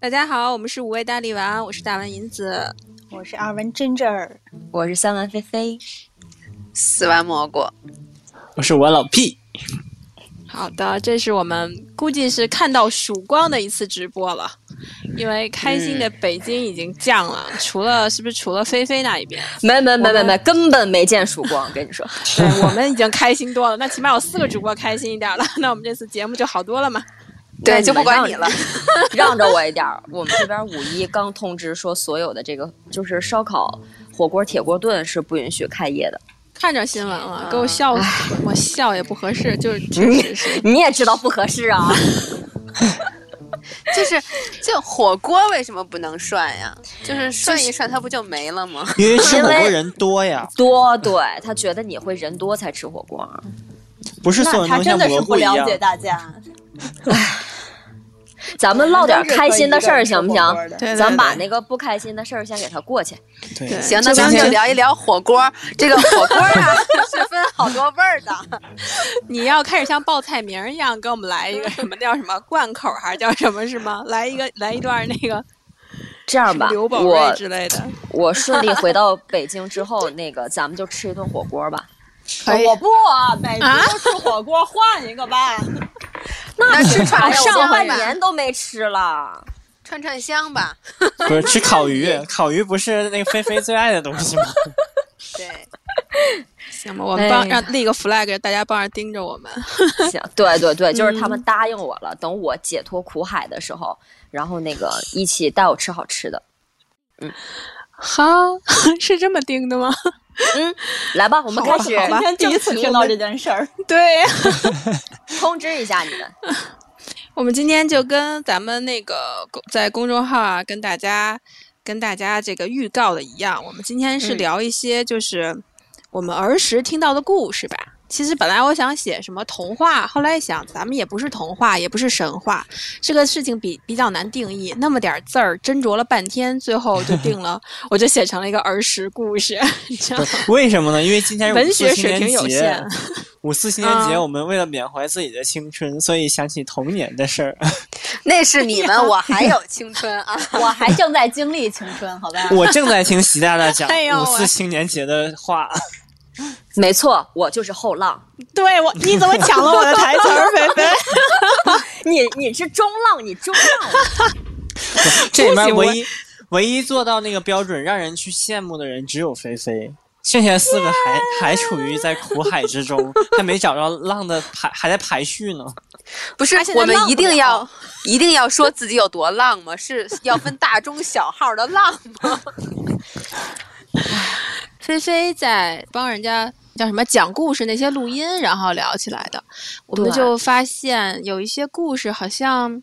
大家好，我们是五味大力丸，我是大丸银子，我是二丸真真儿，我是三丸菲菲，四丸蘑菇，我是我老屁。好的，这是我们估计是看到曙光的一次直播了，因为开心的北京已经降了，除了是不是除了菲菲那一边？没没没没没，根本没见曙光，跟你说，对我们已经开心多了，那起码有四个主播开心一点了，那我们这次节目就好多了嘛。对，就不管你了，让着我一点。我们这边五一刚通知说，所有的这个就是烧烤、火锅、铁锅炖是不允许开业的。看着新闻了，给我笑死！我笑也不合适，就是你你也知道不合适啊。就是，就火锅为什么不能涮呀？就是涮一涮，它不就没了吗？因为吃火锅人多呀。多，对他觉得你会人多才吃火锅。不是所有人都像蘑菇一样。大家。咱们唠点开心的事儿行不行？对，咱把那个不开心的事儿先给他过去。对，行，那咱们就聊一聊火锅。这个火锅啊，是分好多味儿的。你要开始像报菜名一样，给我们来一个什么叫什么贯口，还是叫什么是吗？来一个，来一段那个。这样吧，我之类的。我顺利回到北京之后，那个咱们就吃一顿火锅吧。我不，北京吃火锅换一个吧。那吃串上半年都没吃了，串串香吧。不是吃烤鱼，烤鱼不是那个菲菲最爱的东西吗？对，行吧，我们帮让立个 flag，大家帮着盯着我们。行，对对对，就是他们答应我了，等我解脱苦海的时候，然后那个一起带我吃好吃的。嗯，好，是这么定的吗？嗯，来吧，我们开始。今天第一次听到这件事儿，对，通知一下你们。我们今天就跟咱们那个在公众号啊，跟大家跟大家这个预告的一样，我们今天是聊一些就是我们儿时听到的故事吧。其实本来我想写什么童话，后来想咱们也不是童话，也不是神话，这个事情比比较难定义，那么点字儿斟酌了半天，最后就定了，我就写成了一个儿时故事。为什么呢？因为今天文学水平有限，五四青年节，我们为了缅怀自己的青春，所以想起童年的事儿。那是你们，我还有青春啊，我还正在经历青春，好吧？我正在听习大大讲五四青年节的话。没错，我就是后浪。对我，你怎么抢了我的台词儿，菲菲？你你是中浪，你中浪。这里面唯一唯一做到那个标准让人去羡慕的人只有菲菲，剩下四个还还处于在苦海之中，还没找着浪的排，还在排序呢。不是，我们一定要一定要说自己有多浪吗？是要分大中小号的浪吗？菲菲在帮人家叫什么讲故事那些录音，然后聊起来的，我们就发现有一些故事好像，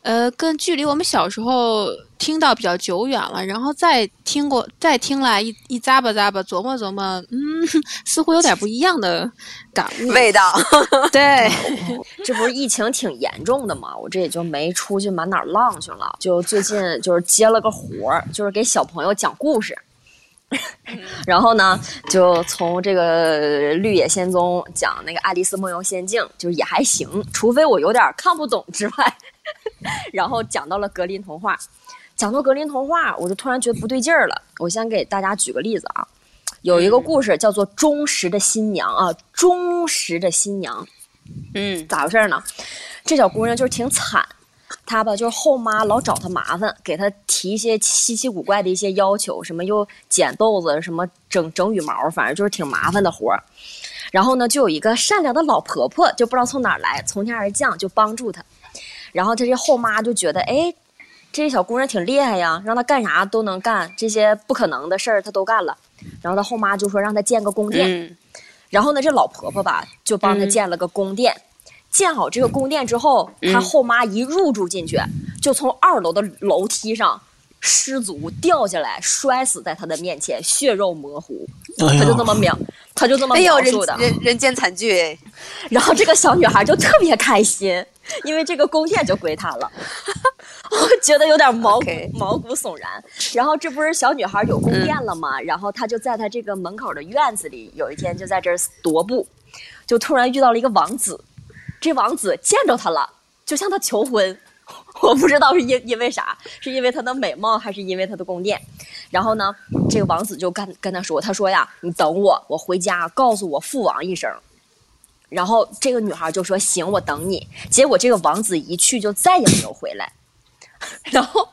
呃，跟距离我们小时候听到比较久远了，然后再听过再听来一一咂巴咂巴琢磨琢磨，嗯，似乎有点不一样的感悟味道。对，这不是疫情挺严重的嘛？我这也就没出去满哪儿浪去了，就最近就是接了个活儿，就是给小朋友讲故事。然后呢，就从这个《绿野仙踪》讲那个《爱丽丝梦游仙境》，就也还行，除非我有点看不懂之外。然后讲到了格林童话，讲到格林童话，我就突然觉得不对劲儿了。我先给大家举个例子啊，有一个故事叫做《忠实的新娘》啊，《忠实的新娘》，嗯，咋回事呢？这小姑娘就是挺惨。她吧，就是后妈老找她麻烦，给她提一些稀奇古怪的一些要求，什么又剪豆子，什么整整羽毛，反正就是挺麻烦的活儿。然后呢，就有一个善良的老婆婆，就不知道从哪儿来，从天而降，就帮助她。然后她这后妈就觉得，哎，这小姑娘挺厉害呀，让她干啥都能干，这些不可能的事儿她都干了。然后她后妈就说让她建个宫殿。然后呢，这老婆婆吧，就帮她建了个宫殿。建好这个宫殿之后，他后妈一入住进去，就从二楼的楼梯上失足掉下来，摔死在他的面前，血肉模糊。他就这么描，他就这么描述的。人人间惨剧。然后这个小女孩就特别开心，因为这个宫殿就归她了。我觉得有点毛毛骨悚然。然后这不是小女孩有宫殿了吗？然后她就在她这个门口的院子里，有一天就在这儿踱步，就突然遇到了一个王子。这王子见着她了，就向她求婚。我不知道是因因为啥，是因为她的美貌，还是因为她的宫殿？然后呢，这个王子就跟跟他说：“他说呀，你等我，我回家告诉我父王一声。”然后这个女孩就说：“行，我等你。”结果这个王子一去就再也没有回来。然后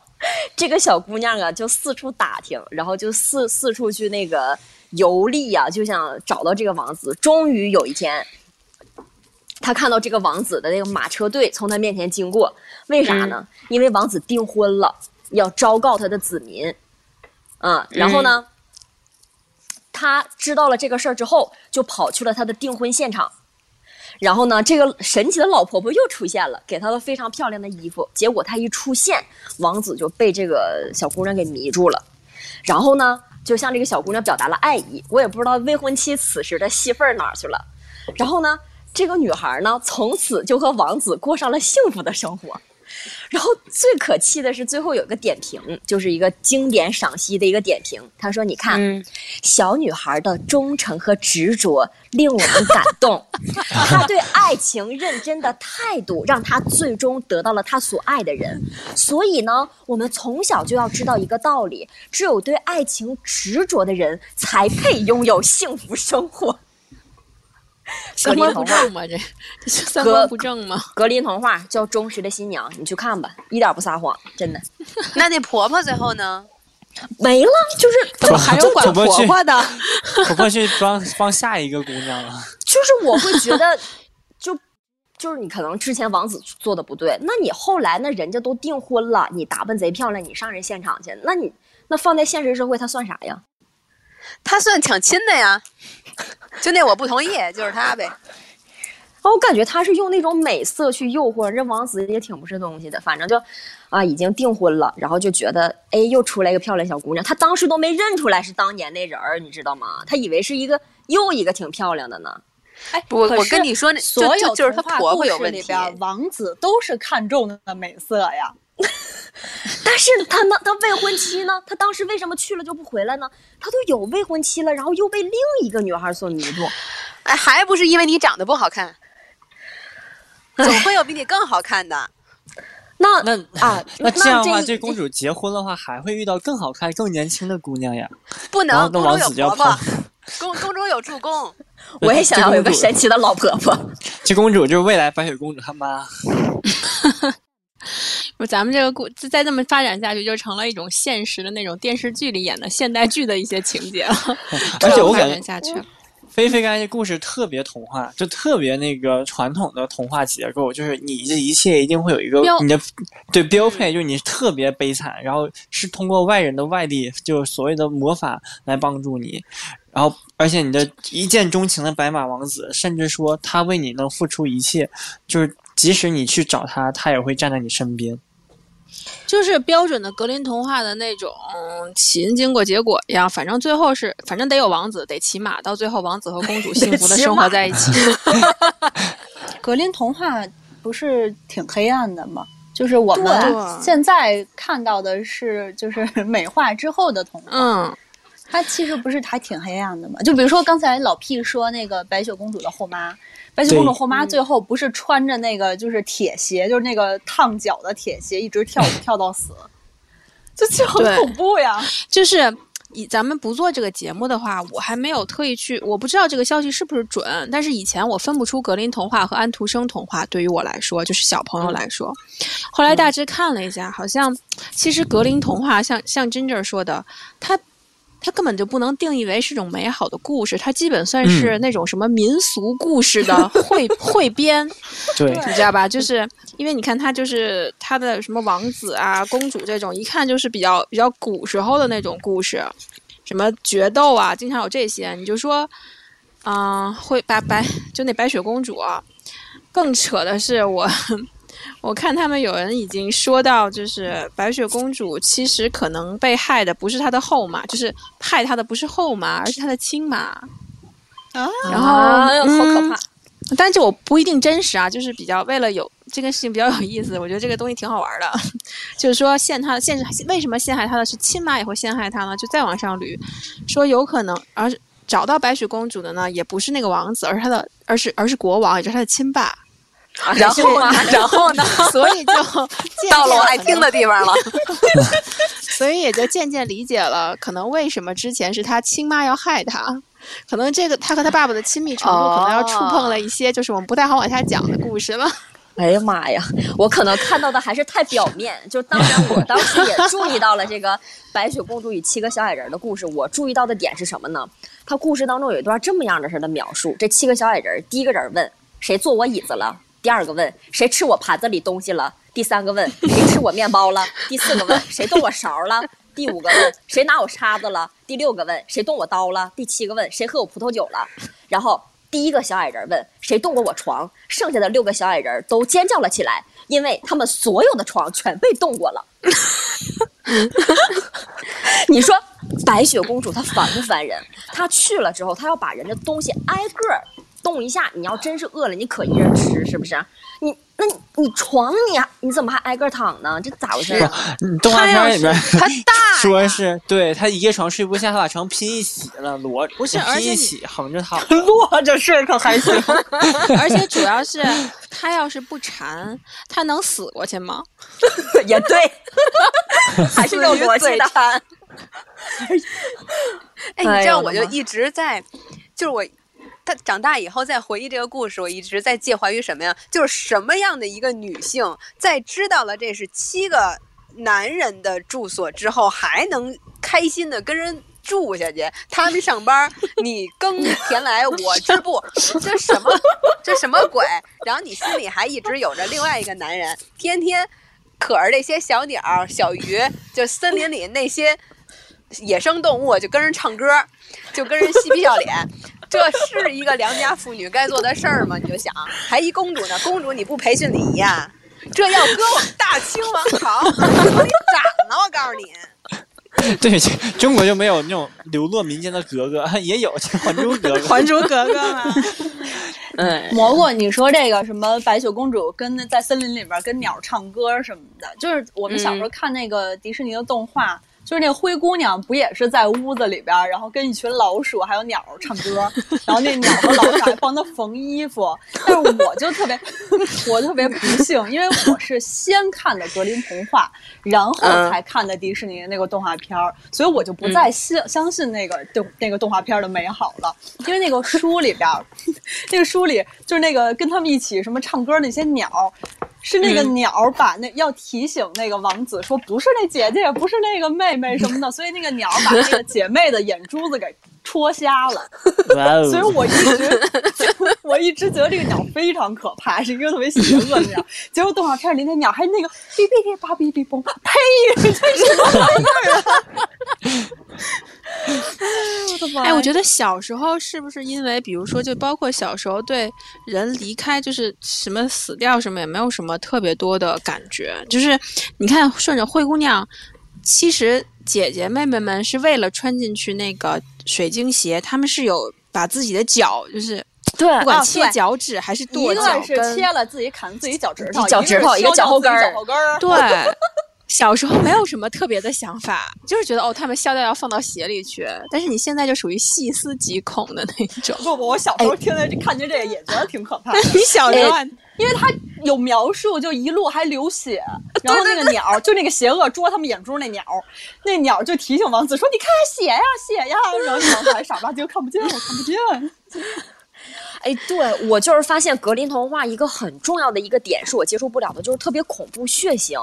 这个小姑娘啊，就四处打听，然后就四四处去那个游历呀、就想找到这个王子。终于有一天，她看到这个王子的那个马车队从他面前经过，为啥呢？因为王子订婚了，要昭告他的子民。嗯，然后呢，他知道了这个事儿之后，就跑去了他的订婚现场。然后呢，这个神奇的老婆婆又出现了，给她了非常漂亮的衣服。结果她一出现，王子就被这个小姑娘给迷住了。然后呢，就向这个小姑娘表达了爱意。我也不知道未婚妻此时的戏份儿哪儿去了。然后呢，这个女孩呢，从此就和王子过上了幸福的生活。然后最可气的是，最后有一个点评，就是一个经典赏析的一个点评。他说：“你看，嗯小女孩的忠诚和执着令我们感动，她对爱情认真的态度让她最终得到了她所爱的人。所以呢，我们从小就要知道一个道理：只有对爱情执着的人，才配拥有幸福生活。” 三观不格林童话正吗？这这是三观不正吗？格林童话叫《忠实的新娘》，你去看吧，一点不撒谎，真的 那那婆婆最后呢？没了，就是怎么还有管婆婆的？婆婆去帮帮下一个姑娘了。就是我会觉得，就就是你可能之前王子做的不对，那你后来那人家都订婚了，你打扮贼漂亮，你上人现场去，那你那放在现实社会，他算啥呀？他算抢亲的呀，就那我不同意，就是他呗。哦，我感觉他是用那种美色去诱惑这王子，也挺不是东西的。反正就啊，已经订婚了，然后就觉得，哎，又出来一个漂亮小姑娘。他当时都没认出来是当年那人儿，你知道吗？他以为是一个又一个挺漂亮的呢。哎，我我跟你说那就所有就就是她童话婆婆故事有问题里边，王子都是看中的美色呀。但是他呢，他未婚妻呢？他当时为什么去了就不回来呢？他都有未婚妻了，然后又被另一个女孩所迷住。哎，还不是因为你长得不好看，总会有比你更好看的。那那啊，那这样的话，这公主结婚的话，还会遇到更好看、更年轻的姑娘呀。不能，公王宫中有婆婆宫宫中有助攻。我也想要有个神奇的老婆婆。这公主就是未来白雪公主她妈。不，咱们这个故再这么发展下去，就成了一种现实的那种电视剧里演的现代剧的一些情节了。而且我 感觉下去了，菲菲刚才这故事特别童话，就特别那个传统的童话结构，就是你这一切一定会有一个你的对标配，就是你特别悲惨，然后是通过外人的外力，就是所谓的魔法来帮助你，然后而且你的一见钟情的白马王子，甚至说他为你能付出一切，就是即使你去找他，他也会站在你身边。就是标准的格林童话的那种起因、经过、结果一样，反正最后是，反正得有王子，得骑马，到最后王子和公主 幸福的生活在一起。格林童话不是挺黑暗的吗？就是我们现在看到的是，就是 美化之后的童话，嗯，它其实不是还挺黑暗的吗？就比如说刚才老 P 说那个白雪公主的后妈，白雪公主后妈最后不是穿着那个就是铁鞋，就是那个烫脚的铁鞋，一直跳舞 跳到死，就就很恐怖呀。就是以咱们不做这个节目的话，我还没有特意去，我不知道这个消息是不是准。但是以前我分不出格林童话和安徒生童话，对于我来说，就是小朋友来说。后来大致看了一下，好像其实格林童话像像 Ginger 说的，它。它根本就不能定义为是种美好的故事，它基本算是那种什么民俗故事的 汇汇编，对，你知道吧？就是因为你看它就是它的什么王子啊、公主这种，一看就是比较比较古时候的那种故事，什么决斗啊，经常有这些。你就说，嗯、会白白就那白雪公主啊，更扯的是我。我看他们有人已经说到，就是白雪公主其实可能被害的不是她的后妈，就是害她的不是后妈，而是她的亲妈。啊，好可嗯怕！但这我不一定真实啊，就是比较为了有这个事情比较有意思，我觉得这个东西挺好玩的。就是说陷他陷为什么陷害他的是亲妈也会陷害他呢？就再往上捋，说有可能而找到白雪公主的呢，也不是那个王子，而是他的，而是而是国王，也就是他的亲爸。然后呢？然后呢？所以就渐 到了我爱听的地方了。所以也就渐渐理解了，可能为什么之前是他亲妈要害他，可能这个他和他爸爸的亲密程度，可能要触碰了一些就是我们不太好往下讲的故事了。哎呀妈呀！我可能看到的还是太表面，就当然我当时也注意到了这个白雪公主与七个小矮人的故事。我注意到的点是什么呢？他故事当中有一段这么样的式的描述：这七个小矮人，第一个人问谁坐我椅子了，第二个问谁吃我盘子里东西了，第三个问谁吃我面包了，第四个问 谁动我勺了，第五个问谁拿我叉子了，第六个问谁动我刀了，第七个问谁喝我葡萄酒了，然后。第一个小矮人问：“谁动过我床？”剩下的六个小矮人都尖叫了起来，因为他们所有的床全被动过了。你说白雪公主她烦不烦人？她去了之后，她要把人的东西挨个儿动一下。你要真是饿了，你可一人吃，是不是？你那你你床你你怎么还挨个躺呢？这咋回事啊？你动画片里面它大 说是对他一个床睡不下，他把床拼一起了，摞不是拼一起横着躺。摞着睡可还行。而且主要是他要是不馋，他能死过去吗？也对，还是有逻辑的。哎，你知道，我就一直在，就是我。他长大以后再回忆这个故事，我一直在介怀于什么呀？就是什么样的一个女性，在知道了这是七个男人的住所之后，还能开心的跟人住下去？他们上班，你耕田来我织布，这什么？这什么鬼？然后你心里还一直有着另外一个男人，天天可着这些小鸟、小鱼，就森林里那些野生动物，就跟人唱歌，就跟人嬉皮笑脸。这是一个良家妇女该做的事儿吗？你就想，还一公主呢，公主你不培训礼仪啊？这要搁我们大清王朝，我给你斩了！我告诉你，对，中国就没有那种流落民间的格格，也有《还珠格格》。《还珠格格》吗，嗯，蘑菇，你说这个什么白雪公主跟那在森林里边跟鸟唱歌什么的，就是我们小时候看那个迪士尼的动画。就是那个灰姑娘，不也是在屋子里边，然后跟一群老鼠还有鸟唱歌，然后那鸟和老鼠还帮她缝衣服。但是我就特别，我特别不幸，因为我是先看的格林童话，然后才看的迪士尼那个动画片儿，所以我就不再信、相信那个动那个动画片的美好了。因为那个书里边，那个书里就是那个跟他们一起什么唱歌那些鸟。是那个鸟把那、要提醒那个王子说，不是那姐姐，也不是那个妹妹什么的，所以那个鸟把那个姐妹的眼珠子给戳瞎了。哇哦！所以我一直我一直觉得这个鸟非常可怕，是一个特别邪恶的鸟。结果动画片里那鸟还那个哔哔哔叭哔哔嘣，呸！这什么玩意儿啊？我的妈！哎，我觉得小时候是不是因为，比如说，就包括小时候对人离开，就是什么死掉什么，也没有什么特别多的感觉。就是你看，顺着灰姑娘，其实姐姐妹妹们是为了穿进去那个水晶鞋，她们是有把自己的脚，就是对不管切脚趾还是一跺脚个是，切了自己砍自己脚趾头，脚趾头一个脚后跟儿。对。小时候没有什么特别的想法，就是觉得哦，他们笑掉要放到鞋里去。但是你现在就属于细思极恐的那种。不不，我小时候听见这看见这个也觉得挺可怕的。你小时候还因为他有描述，就一路还流血，然后那个鸟，就那个邪恶捉他们眼珠那鸟，那鸟就提醒王子说：“你看血呀血呀。”然后王子还傻吧唧看不见，我看不见。哎，对我就是发现格林童话一个很重要的一个点是我接受不了的，就是特别恐怖血腥。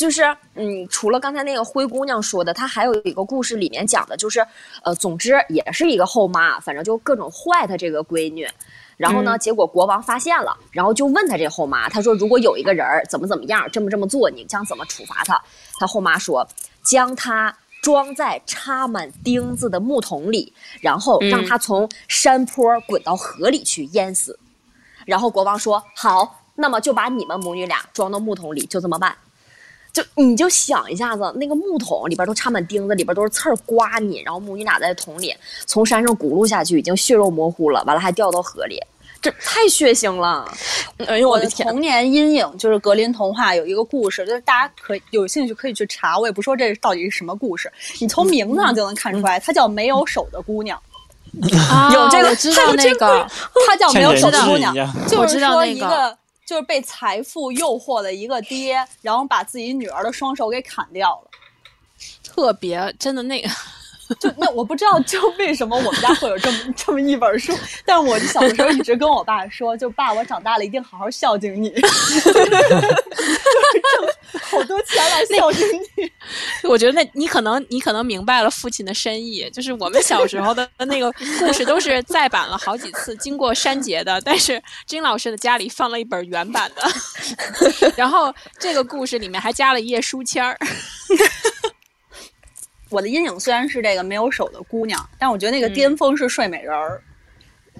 就是，嗯，除了刚才那个灰姑娘说的，她还有一个故事里面讲的，就是，呃，总之也是一个后妈，反正就各种坏她这个闺女。然后呢，结果国王发现了，然后就问她这后妈，他说如果有一个人儿怎么怎么样，这么这么做，你将怎么处罚他？他后妈说，将他装在插满钉子的木桶里，然后让他从山坡滚到河里去淹死。然后国王说：“好，那么就把你们母女俩装到木桶里，就这么办。”就你就想一下子，那个木桶里边都插满钉子，里边都是刺儿刮你，然后母女俩在桶里从山上轱辘下去，已经血肉模糊了，完了还掉到河里，这太血腥了！哎呦我的天！童年阴影就是格林童话有一个故事，就是大家可有兴趣可以去查，我也不说这到底是什么故事，你从名字上就能看出来，它叫没有手的姑娘，啊有这个我知道那个，它叫没有手的姑娘。就是我知道说一个。就是被财富诱惑的一个爹，然后把自己女儿的双手给砍掉了。特别真的那个，就那我不知道，就为什么我们家会有这么 这么一本书，但我小的时候一直跟我爸说，就爸，我长大了一定好好孝敬你，就是挣好多钱来孝敬你。我觉得那你可能你可能明白了父亲的深意，就是我们小时候的那个故事都是再版了好几次，经过删节的，但是金老师的家里放了一本原版的，然后这个故事里面还加了一页书签儿。我的阴影虽然是这个没有手的姑娘，但我觉得那个巅峰是睡美人儿。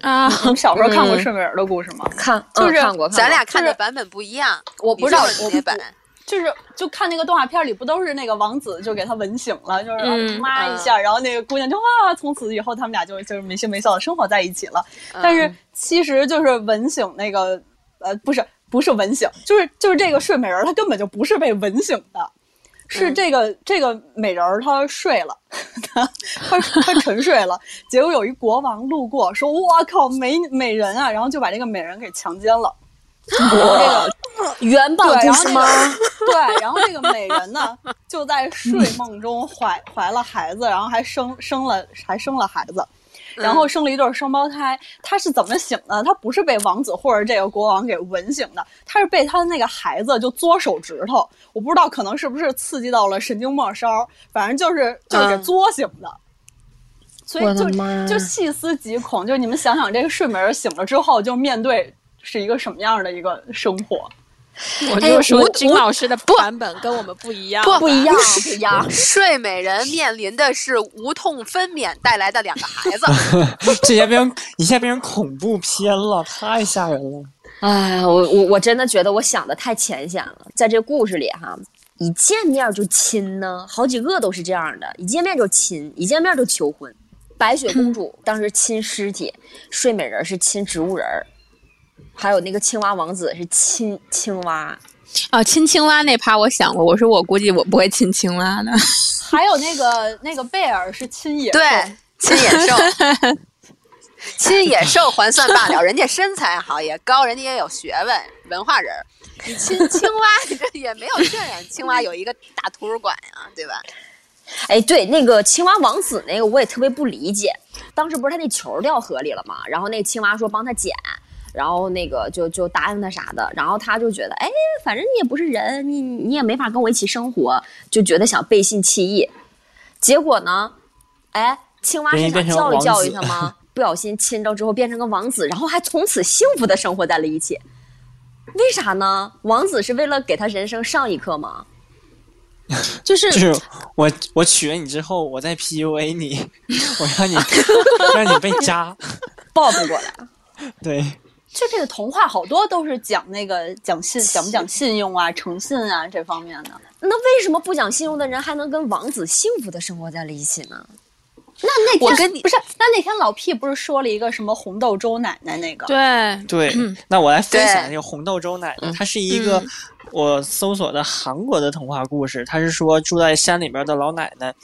啊，你小时候看过睡美人儿的故事吗？看就是嗯看过，咱俩看的版本不一样，我不知道哪版？就是就看那个动画片里，不都是那个王子就给他吻醒了，就是嗯妈一下，然后那个姑娘就哇，从此以后他们俩就就是没羞没臊的生活在一起了。但是其实就是吻醒那个呃，不是不是吻醒，就是就是这个睡美人儿，她根本就不是被吻醒的。是这个、这个美人儿她睡了，她她她沉睡了，结果有一国王路过，说：“我靠，美美人啊！”然后就把这个美人给强奸了。这个原版对，故事吗？对，然后这个美人呢，就在睡梦中怀怀了孩子，然后还生生了还生了孩子，然后生了一对双胞胎。她是怎么醒的？她不是被王子或者这个国王给吻醒的，她是被她的那个孩子就嘬手指头。我不知道，可能是不是刺激到了神经末梢，反正就是就是给嗯嘬醒的。所以我就就细思极恐，就是你们想想，这个睡美人醒了之后，就面对是一个什么样的一个生活？我就说我金老师的版本跟我们不一样，不一样，不一样。睡美人面临的是无痛分娩带来的两个孩子，这下变成一下变成恐怖片了，太吓人了。哎，我我我真的觉得我想的太浅显了，在这故事里哈，一见面就亲呢，好几个都是这样的，一见面就亲，一见面就求婚。白雪公主当时亲尸体，睡美人是亲植物人儿，还有那个青蛙王子是亲青蛙。啊，亲青蛙那趴我想过，我说我估计我不会亲青蛙的。还有那个那个贝尔是亲野兽，对，亲野兽，亲野兽还算罢了，人家身材好也高，人家也有学问，文化人儿。你亲青蛙，你这也没有渲染青蛙有一个大图书馆呀，对吧？哎，对，那个青蛙王子那个我也特别不理解，当时不是他那球掉河里了吗？然后那青蛙说帮他捡，然后那个就就答应他啥的，然后他就觉得，哎，反正你也不是人，你你也没法跟我一起生活，就觉得想背信弃义。结果呢，哎，青蛙是想教育教育他吗？不小心亲着之后变成个王子，然后还从此幸福的生活在了一起。为啥呢？王子是为了给他人生上一课吗？就是就是我我娶了你之后，我再 PUA 你，我让你 让你被渣。报复过来。对，就这个童话好多都是讲那个讲信讲不讲信用啊、诚信啊这方面的。那为什么不讲信用的人还能跟王子幸福的生活在了一起呢？那那天我跟你不是，那那天老 P 不是说了一个什么红豆粥奶奶那个？对，对，那我来分享对这个红豆粥奶奶，它是一个我搜索的韩国的童话故事。它是说住在山里边的老奶奶，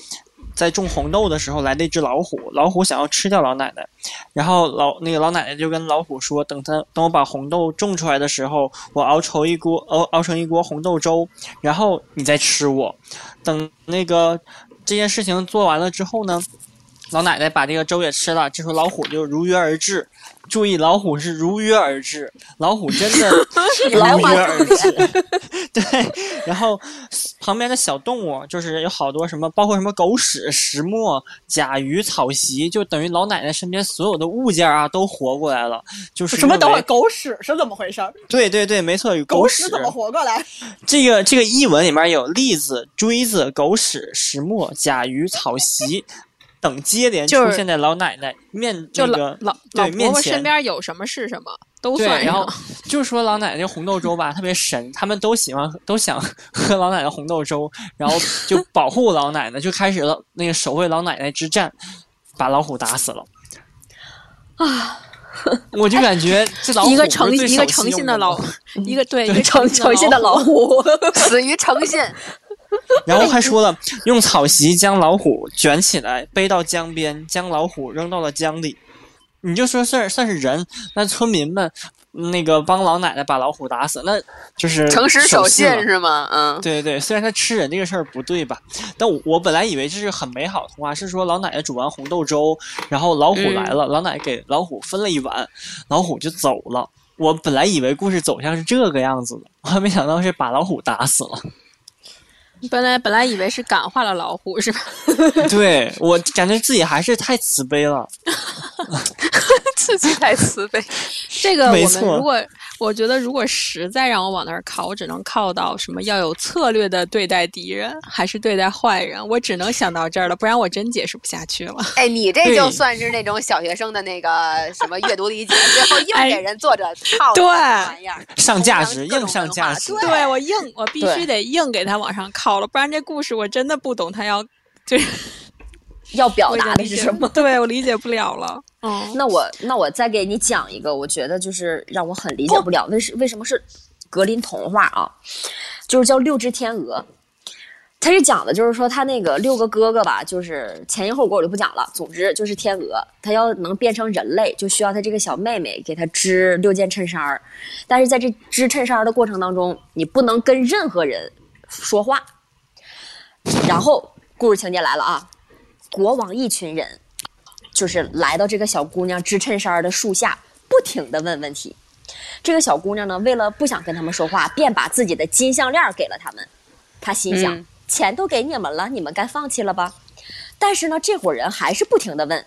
在种红豆的时候来了一只老虎，老虎想要吃掉老奶奶，然后老那个老奶奶就跟老虎说，等他等我把红豆种出来的时候，我熬稠一锅熬 熬成一锅红豆粥，然后你再吃我。等那个这件事情做完了之后呢，老奶奶把这个粥也吃了，这时候老虎就如约而至。注意，老虎是如约而至，老虎真的 如约而至。对，然后旁边的小动物就是有好多什么，包括什么狗屎、石墨、甲鱼、草席，就等于老奶奶身边所有的物件啊都活过来了。就是什么？等会儿狗屎是怎么回事儿？对对对，没错，有狗屎怎么活过来？这个这个译文里面有栗子、锥子、狗屎、石墨、甲鱼、草席等接连出现在老奶奶面就老那个老对老婆婆面前身边有什么是什么，都对，算然后。就说老奶奶红豆粥吧特别神，他们都喜欢都想喝老奶奶红豆粥，然后就保护老奶奶，就开始了那个守卫老奶奶之战，把老虎打死了。啊！我就感觉这老虎一个诚一个守信的 诚信的老，一个对一个诚诚信的老，虎，死于诚信。然后还说了，用草席将老虎卷起来，背到江边，将老虎扔到了江里。你就说算算是人，那村民们那个帮老奶奶把老虎打死，那就是诚实守信是吗？嗯，对对对，虽然他吃人这个事儿不对吧，但我我本来以为这是很美好的童话，是说老奶奶煮完红豆粥，然后老虎嗯来了，老奶奶给老虎分了一碗，老虎就走了。我本来以为故事走向是这个样子的，我还没想到是把老虎打死了。本来本来以为是感化了老虎是吧？对我感觉自己还是太慈悲了。自己太慈悲。这个我们如果我觉得如果实在让我往那儿靠，我只能靠到什么要有策略的对待敌人，还是对待坏人，我只能想到这儿了，不然我真解释不下去了。哎，你这就算是那种小学生的那个什么阅读理解，最后硬 给人作者套对这玩意儿，上价值，硬上价值。对对我硬，我必须得硬给他往上靠了，不然这故事我真的不懂他要就是 要表达的是什么？对我理解不了了。嗯，那我那我再给你讲一个，我觉得就是让我很理解不了，为什为什么是格林童话啊？就是叫《六只天鹅》，它是讲的就是说他那个六个哥哥吧，就是前因后果我就不讲了。总之就是天鹅，他要能变成人类，就需要他这个小妹妹给他织六件衬衫儿，但是在这织衬衫儿的过程当中，你不能跟任何人说话。然后故事情节来了啊，国王一群人。就是来到这个小姑娘织衬衫的树下，不停的问问题。这个小姑娘呢，为了不想跟他们说话，便把自己的金项链给了他们。她心想，嗯钱都给你们了，你们该放弃了吧？但是呢，这伙人还是不停的问。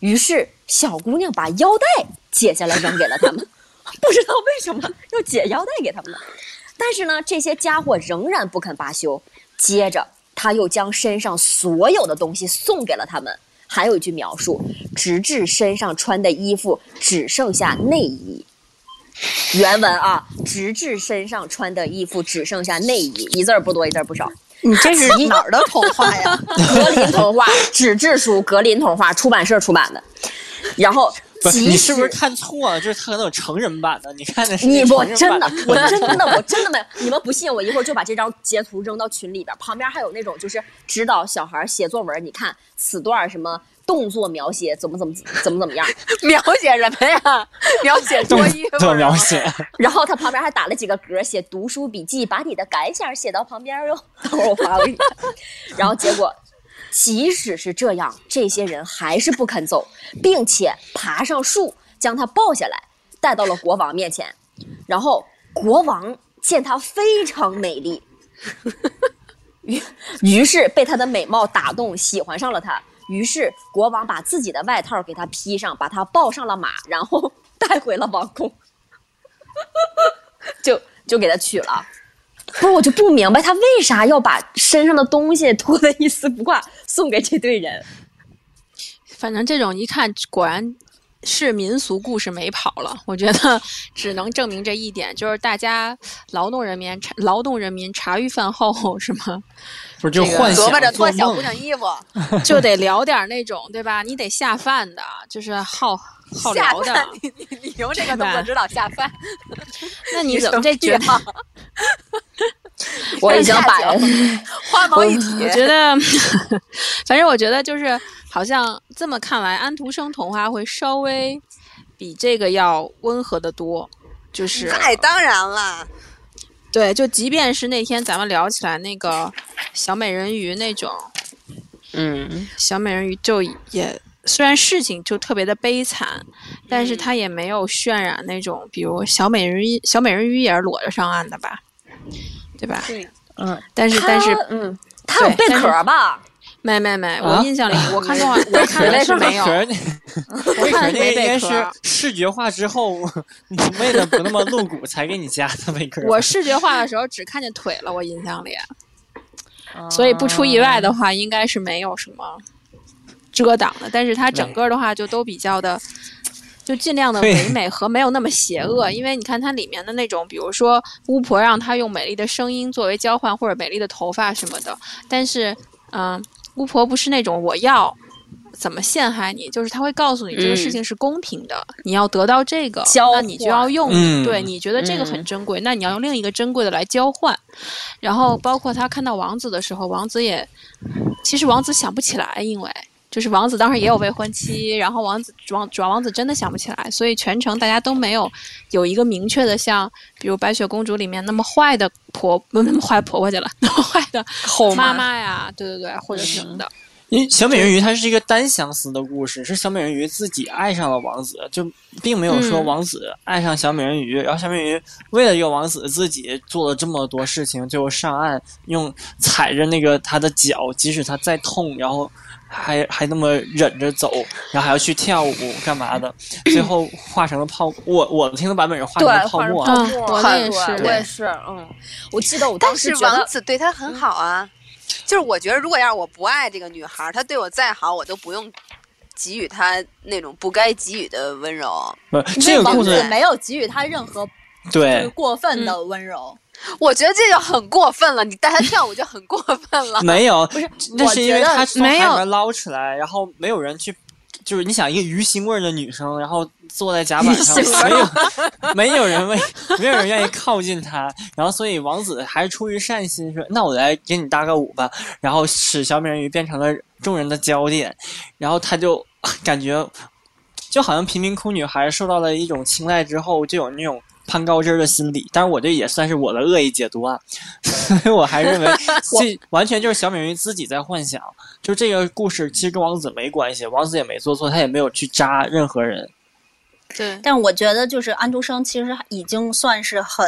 于是小姑娘把腰带解下来扔给了他们，不知道为什么要解腰带给他们呢？但是呢，这些家伙仍然不肯罢休。接着，他又将身上所有的东西送给了他们。还有一句描述，直至身上穿的衣服只剩下内衣。原文啊，直至身上穿的衣服只剩下内衣，一字儿不多，一字儿不少。你这是哪儿的童话呀？格林童话纸质书，格林童话出版社出版的。然后，你是不是看错了？就是它可能有成人版的，你看的是你那我真的我真的，我真的没有。你们不信，我一会儿就把这张截图扔到群里边。旁边还有那种就是指导小孩写作文，你看此段什么动作描写怎么怎么怎么怎么样。描写什么呀？描写脱衣服怎么描吗写？然后他旁边还打了几个格，写读书笔记，把你的感想写到旁边哟。等会儿我发给你。然后结果，即使是这样，这些人还是不肯走，并且爬上树将他抱下来，带到了国王面前。然后国王见她非常美丽，于于是被她的美貌打动，喜欢上了她。于是国王把自己的外套给她披上，把她抱上了马，然后 带回了王宫。就就给她娶了。不是，我就不明白他为啥要把身上的东西脱得一丝不挂送给这队人。反正这种一看果然是民俗故事没跑了。我觉得只能证明这一点，就是大家劳动人民茶劳动人民茶余饭后是吗不是就这个幻想琢磨着脱做小姑娘衣服，就得聊点那种对吧？你得下饭的，就是好好下聊的饭。。你你你用这个动作指导下饭，那你怎么这觉得？我已经把 花毛一体我。觉得，反正我觉得就是好像这么看来，安徒生童话会稍微比这个要温和的多。就是那当然了，对，就即便是那天咱们聊起来那个小美人鱼那种，嗯，小美人鱼就也虽然事情就特别的悲惨，但嗯是他也没有渲染那种，比如小美人鱼，小美人鱼也是裸着上岸的吧，对吧？对，嗯，但是但是嗯，他有贝壳吧？没没没，啊我印象里 我看动画，我看的是没有 贝壳，那贝壳那个我看的是没应该是贝壳儿。视觉化之后，你为了不那么露骨才给你加的贝壳儿。我视觉化的时候只看见腿了，我印象里，所以不出意外的话，应该是没有什么遮挡的。但是它整个的话就都比较的，就尽量的唯美和没有那么邪恶。因为你看它里面的那种，比如说巫婆让她用美丽的声音作为交换，或者美丽的头发什么的，但是嗯、巫婆不是那种我要。怎么陷害你？就是她会告诉你这个事情是公平的，你要得到这个，那你就要用。嗯对，你觉得这个很嗯珍贵，那你要用另一个珍贵的来交换。然后包括他看到王子的时候，王子也其实王子想不起来，因为就是王子当时也有未婚妻，然后王子王主要王子真的想不起来，所以全程大家都没有有一个明确的像，比如白雪公主里面那么坏的婆不那么坏婆婆去了，那么坏的后妈妈呀，对对对，或者什么的。因为小美人鱼它是一个单相思的故事，是小美人鱼自己爱上了王子，就并没有说嗯王子爱上小美人鱼，然后小美人鱼为了这个王子自己做了这么多事情，最后上岸用踩着那个他的脚，即使他再痛，然后还还那么忍着走，然后还要去跳舞干嘛的，最后化成了泡。我我听的版本是化成了，泡沫啊，泡沫，嗯我也对是我也是，嗯，我记得我当时觉得，王子对她很好啊，就是我觉得如果要是我不爱这个女孩儿，她对我再好，我都不用给予他那种不该给予的温柔。不是这个王子故事没有给予他任何对。过分的温柔。我觉得这就很过分了，你带她跳舞就很过分了。没有，不是那是因为我觉得他从没有海里面捞出来，然后没有人去，就是你想一个鱼腥味儿的女生，然后坐在甲板上，没有没有人为没有人愿意靠近她，然后所以王子还是出于善心说，那我来给你搭个舞吧，然后使小美人鱼变成了众人的焦点，然后他就感觉就好像贫民窟女孩受到了一种青睐之后，就有那种。攀高枝儿的心理，但是我这也算是我的恶意解读啊，所以我还认为 这完全就是小美人鱼自己在幻想。就这个故事其实跟王子没关系，王子也没做错，他也没有去扎任何人。对，但我觉得就是安徒生其实已经算是很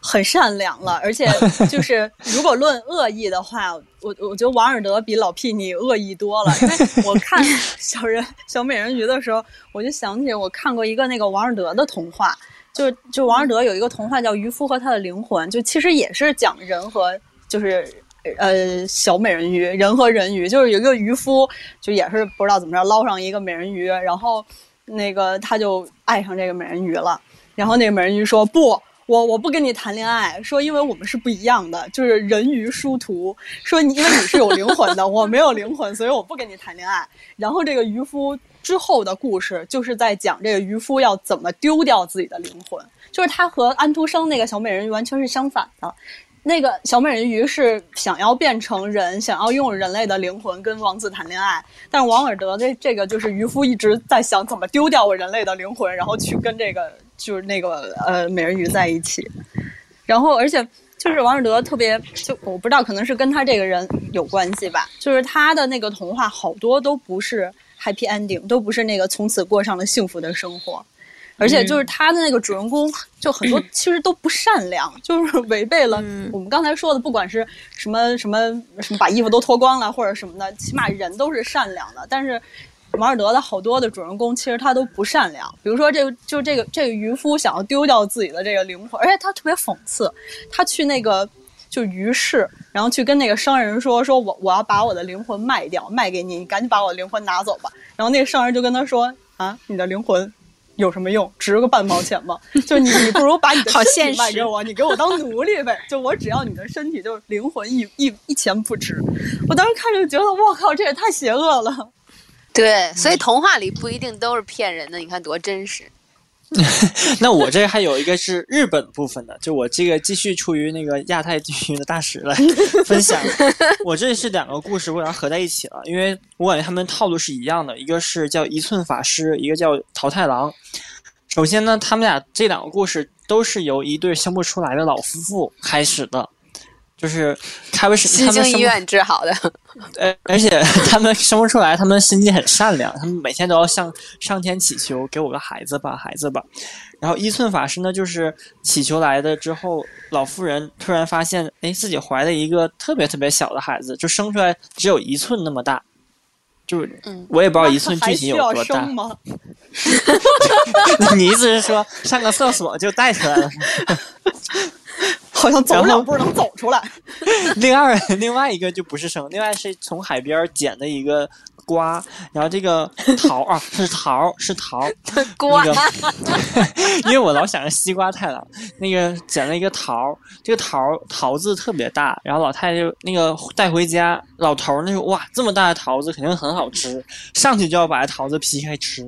很善良了，而且就是如果论恶意的话，我我觉得王尔德比老屁你恶意多了。因为我看小人小美人鱼的时候，我就想起我看过一个那个王尔德的童话，就就王尔德有一个童话叫《渔夫和他的灵魂》，就其实也是讲人和就是。呃，小美人鱼，人和人鱼，就是有一个渔夫，就也是不知道怎么着捞上一个美人鱼，然后那个他就爱上这个美人鱼了。然后那个美人鱼说：“不，我我不跟你谈恋爱，说因为我们是不一样的，就是人鱼殊途。说你因为你是有灵魂的，我没有灵魂，所以我不跟你谈恋爱。”然后这个渔夫之后的故事就是在讲这个渔夫要怎么丢掉自己的灵魂，就是他和安徒生那个小美人鱼完全是相反的。那个小美人鱼是想要变成人，想要用人类的灵魂跟王子谈恋爱，但是王尔德这这个就是渔夫一直在想怎么丢掉我人类的灵魂，然后去跟这个就是那个呃美人鱼在一起，然后而且就是王尔德特别就我不知道可能是跟他这个人有关系吧，就是他的那个童话好多都不是 happy ending，都不是那个从此过上了幸福的生活。而且就是他的那个主人公，就很多 其实都不善良，就是违背了我们刚才说的，不管是什么什么什么把衣服都脱光了或者什么的，起码人都是善良的。但是王尔德的好多的主人公其实他都不善良，比如说这个就这个这个渔夫想要丢掉自己的这个灵魂，而且他特别讽刺，他去那个。就鱼市，然后去跟那个商人说：“说我我要把我的灵魂卖掉，卖给你，你赶紧把我的灵魂拿走吧。”然后那个商人就跟他说：“啊，你的灵魂有什么用？值个半毛钱吗？就你，你不如把你的好身体卖给我，你给我当奴隶呗。就我只要你的身体，就是灵魂一一一钱不值。我当时看着就觉得，我靠，这也太邪恶了。对，所以童话里不一定都是骗人的，你看多真实。那我这还有一个是日本部分的，就我这个继续出于那个亚太地区的大使来 分享。我这是两个故事，我把它合在一起了，因为我感觉他们套路是一样的，一个是叫一寸法师，一个叫桃太郎。首先呢，他们俩这两个故事都是由一对生不出来的老夫妇开始的，就是他们生不京医院治好的，呃，而且 他们生不出来，他们心地很善良，他们每天都要向上天祈求，给我个孩子吧，孩子吧。然后一寸法师呢，就是祈求来的之后，老妇人突然发现，哎，自己怀了一个特别特别小的孩子，就生出来只有一寸那么大，就我也不知道一寸具体有多大？你意思是说上个厕所就带出来了？好像走两步能走出来。另外另外一个就不是生，另外是从海边捡的一个瓜，然后这个桃啊是桃是桃，瓜那个，因为我老想着西瓜太郎，那个捡了一个桃，这个桃桃子特别大，然后老太太就那个带回家，老头儿那说哇这么大的桃子肯定很好吃，上去就要把桃子劈开吃，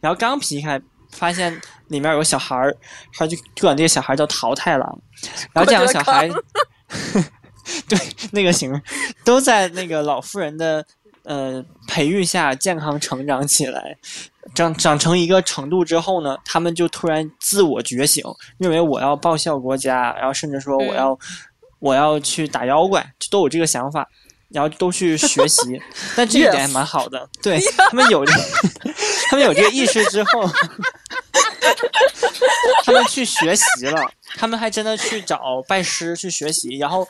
然后刚劈开发现里面有个小孩儿，他就就管这个小孩叫桃太郎，然后这两个小孩。对，那个型都在那个老妇人的呃培育下健康成长起来，长长成一个程度之后呢，他们就突然自我觉醒，认为我要报效国家，然后甚至说我要、我要去打妖怪，就都有这个想法。然后都去 学习，但这一点还蛮好的。对他们有这，他们有这个意识之后，他们去学习了，他们还真的去找拜师去学习，然后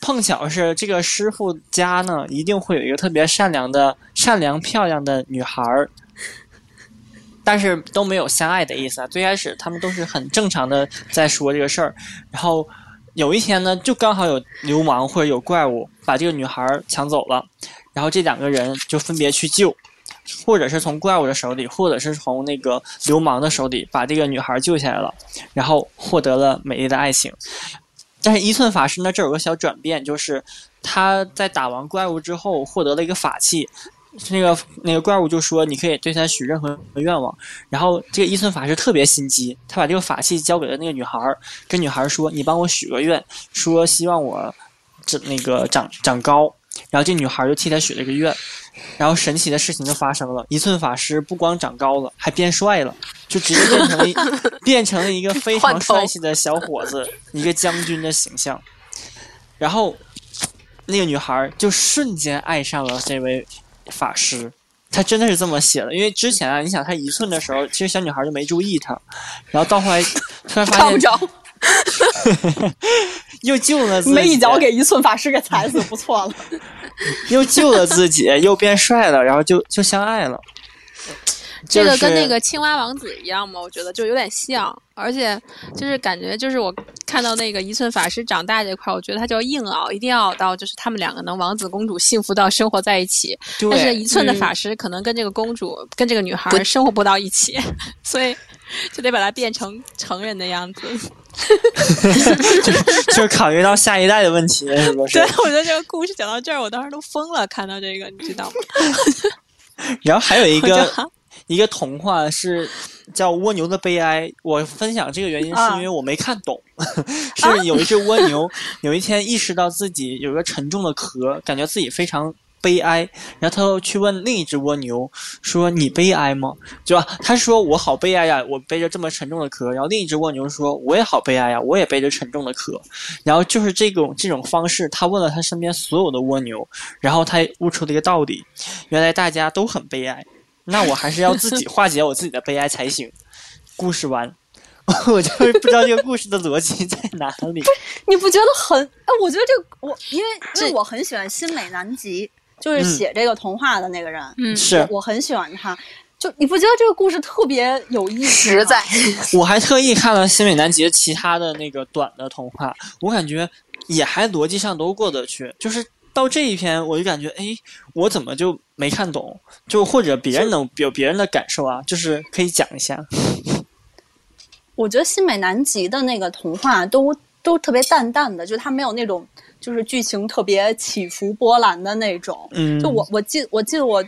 碰巧是这个师傅家呢，一定会有一个特别善良的、善良漂亮的女孩儿，但是都没有相爱的意思啊。最开始他们都是很正常的在说这个事儿，然后有一天呢，就刚好有流氓或者有怪物把这个女孩抢走了，然后这两个人就分别去救。或者是从怪物的手里，或者是从那个流氓的手里把这个女孩救下来了，然后获得了美丽的爱情。但是一寸法师呢，这有个小转变，就是他在打完怪物之后获得了一个法器，那个那个怪物就说你可以对他许任何愿望。然后这个一寸法师特别心机，他把这个法器交给了那个女孩，跟女孩说：“你帮我许个愿，说希望我这那个长长高。”然后这女孩就替他许了一个愿。然后神奇的事情就发生了，一寸法师不光长高了，还变帅了，就直接变成 变成了一个非常帅气的小伙子，一个将军的形象。然后那个女孩就瞬间爱上了这位法师，他真的是这么写的。因为之前啊，你想他一寸的时候，其实小女孩就没注意他，然后到后来突然发现看不着，又救了自己，没一脚给一寸法师给踩死，不错了。又救了自己，又变帅了，然后就就相爱了。这个跟那个青蛙王子一样吗？我觉得就有点像，而且就是感觉就是我看到那个一寸法师长大这块，我觉得他就要硬熬，一定要熬到就是他们两个能王子公主幸福到生活在一起。但是一寸的法师可能跟这个公主、跟这个女孩儿生活不到一起，所以就得把它变成成人的样子。就是考虑到下一代的问题，是不是对，？我觉得这个故事讲到这儿，我当时都疯了，看到这个，你知道吗？然后还有一 个一个童话是叫《蜗牛的悲哀》。我分享这个原因是啊因为我没看懂，是有一只蜗牛有一天意识到自己有一个沉重的壳，感觉自己非常。悲哀，然后他又去问另一只蜗牛说：“你悲哀吗？”对吧？他说：“我好悲哀呀，我背着这么沉重的壳。”然后另一只蜗牛说：“我也好悲哀呀，我也背着沉重的壳。”然后就是这种这种方式，他问了他身边所有的蜗牛，然后他悟出了一个道理：原来大家都很悲哀，那我还是要自己化解我自己的悲哀才行。故事完，我就是不知道这个故事的逻辑在哪里。你不觉得很？哎，我觉得这个我因为因为我很喜欢新美南吉，就是嗯写这个童话的那个人，嗯是我我很喜欢他。就你不觉得这个故事特别有意思？实在。我还特意看了新美南吉其他的那个短的童话，我感觉也还逻辑上都过得去。就是到这一篇，我就感觉，哎，我怎么就没看懂？就或者别人能有别人的感受啊，就是可以讲一下。我觉得新美南极的那个童话都都特别淡淡的，就它没有那种就是剧情特别起伏波澜的那种。嗯，就我我记我记得我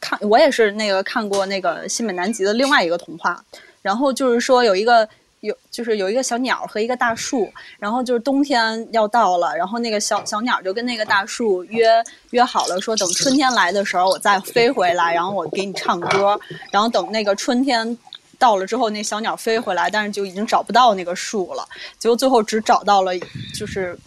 看我也是那个看过那个新美南极的另外一个童话，然后就是说有一个有就是有一个小鸟和一个大树，然后就是冬天要到了，然后那个小小鸟就跟那个大树约约好了，说等春天来的时候我再飞回来，然后我给你唱歌，然后等那个春天。到了之后，那小鸟飞回来，但是就已经找不到那个树了。结果最后只找到了，就是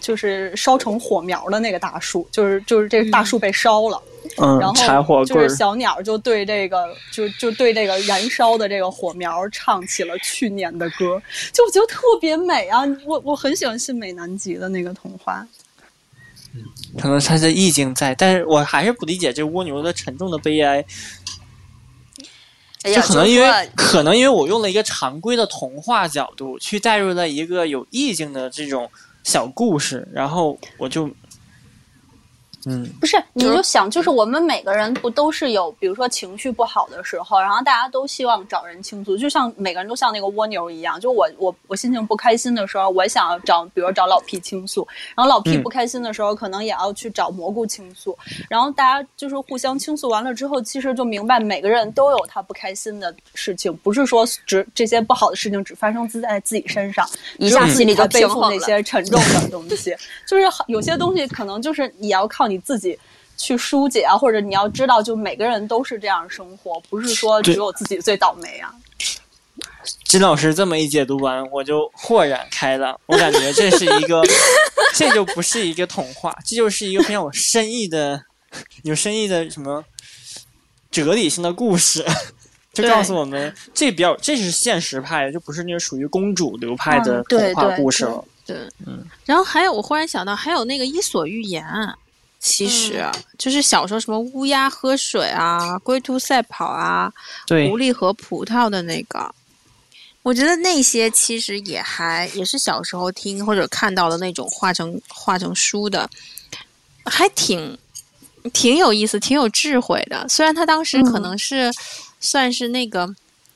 就是烧成火苗的那个大树，就是就是这个大树被烧了。嗯然，柴火后就，是小鸟就对这个就就对这个燃烧的这个火苗唱起了去年的歌，就我觉得特别美啊！我我很喜欢信美南极的那个童话。可能它的意境在，但是我还是不理解这蜗牛的沉重的悲哀。就可能因为可能因为我用了一个常规的童话角度去带入了一个有意境的这种小故事，然后我就，嗯，不是，你就想，就是我们每个人不都是有，比如说情绪不好的时候，然后大家都希望找人倾诉，就像每个人都像那个蜗牛一样，就我我我心情不开心的时候，我想要找，比如找老 P 倾诉，然后老 P 嗯。不开心的时候，可能也要去找蘑菇倾诉，然后大家就是互相倾诉完了之后，其实就明白每个人都有他不开心的事情，不是说只这些不好的事情只发生在自己身上，一下心里就背负那。些沉重的东西，就是好有些东西可能就是你要靠你自己去疏解啊，或者你要知道，就每个人都是这样生活，不是说只有自己最倒霉啊。金老师这么一解读完，我就豁然开朗。我感觉这是一个，这就不是一个童话，这就是一个非常有深意的、有深意的什么哲理性的故事。就告诉我们，这比较这是现实派的，就不是那个属于公主流派的童话故事了。对，嗯然后还有，我忽然想到，还有那个《伊索寓言》，其实、就是小时候什么乌鸦喝水啊、龟兔赛跑啊、对狐狸和葡萄的那个，我觉得那些其实也还也是小时候听或者看到的那种画成画成书的，还挺挺有意思、挺有智慧的。虽然他当时可能是、算是那个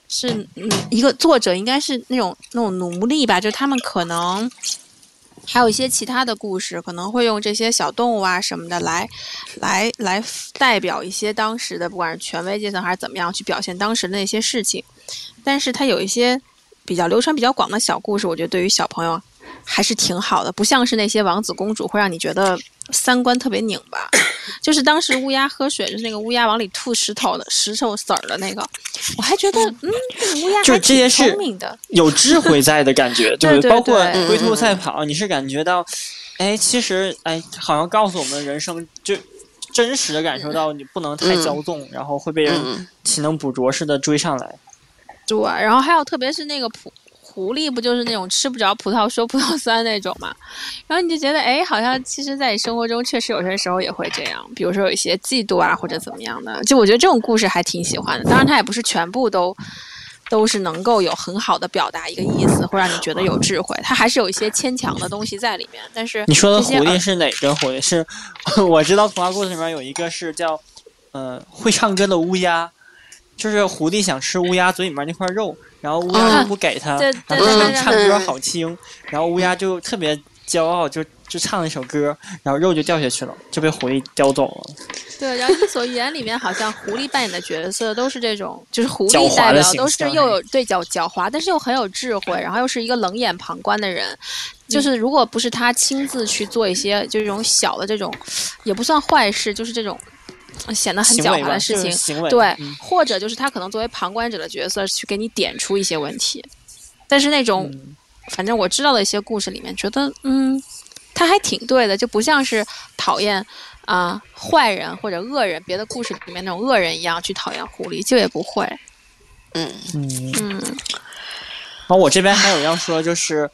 是嗯一个作者，应该是那种那种奴隶吧，就他们可能。还有一些其他的故事，可能会用这些小动物啊什么的来，来来代表一些当时的，不管是权威阶层还是怎么样，去表现当时的那些事情。但是它有一些比较流传比较广的小故事，我觉得对于小朋友还是挺好的，不像是那些王子公主会让你觉得三观特别拧巴。就是当时乌鸦喝水，就是那个乌鸦往里吐石头的石头籽儿的那个，我还觉得嗯，这个乌鸦就是这些是聪明的。有智慧在的感觉，对对不包括对龟兔赛跑，你是感觉到，哎，其实哎，好像告诉我们人生就真实的感受到，你不能太嗯骄纵，然后会被人嗯岂能捕捉似的追上来。对，然后还有特别是那个葡狐狸，不就是那种吃不着葡萄说葡萄酸那种嘛？然后你就觉得，哎，好像其实，在你生活中确实有些时候也会这样，比如说有一些嫉妒啊，或者怎么样的。就我觉得这种故事还挺喜欢的，当然它也不是全部都。都是能够有很好的表达一个意思，会让你觉得有智慧。它还是有一些牵强的东西在里面，但是你说的狐狸是哪个狐狸？是 我知道童话故事里面有一个是叫呃会唱歌的乌鸦，就是狐狸想吃乌鸦嘴里面那块肉，然后乌鸦嗯就不给它，对然后说对对对唱歌好听，然后乌鸦就特别骄傲，就就唱了一首歌，然后肉就掉下去了，就被狐狸叼走了。对，然后《伊索寓言》里面好像狐狸扮演的角色都是这种，就是狐狸代表都是又有对狡狡猾，但是又很有智慧，然后又是一个冷眼旁观的人。嗯就是如果不是他亲自去做一些就这种小的这种，也不算坏事，就是这种呃显得很狡猾的事情，就是行为对，嗯。或者就是他可能作为旁观者的角色去给你点出一些问题，但是那种、嗯。反正我知道的一些故事里面，觉得嗯，他还挺对的，就不像是讨厌啊、坏人或者恶人，别的故事里面那种恶人一样去讨厌狐狸，就也不会。嗯，嗯，嗯。然后我这边还有要说就是。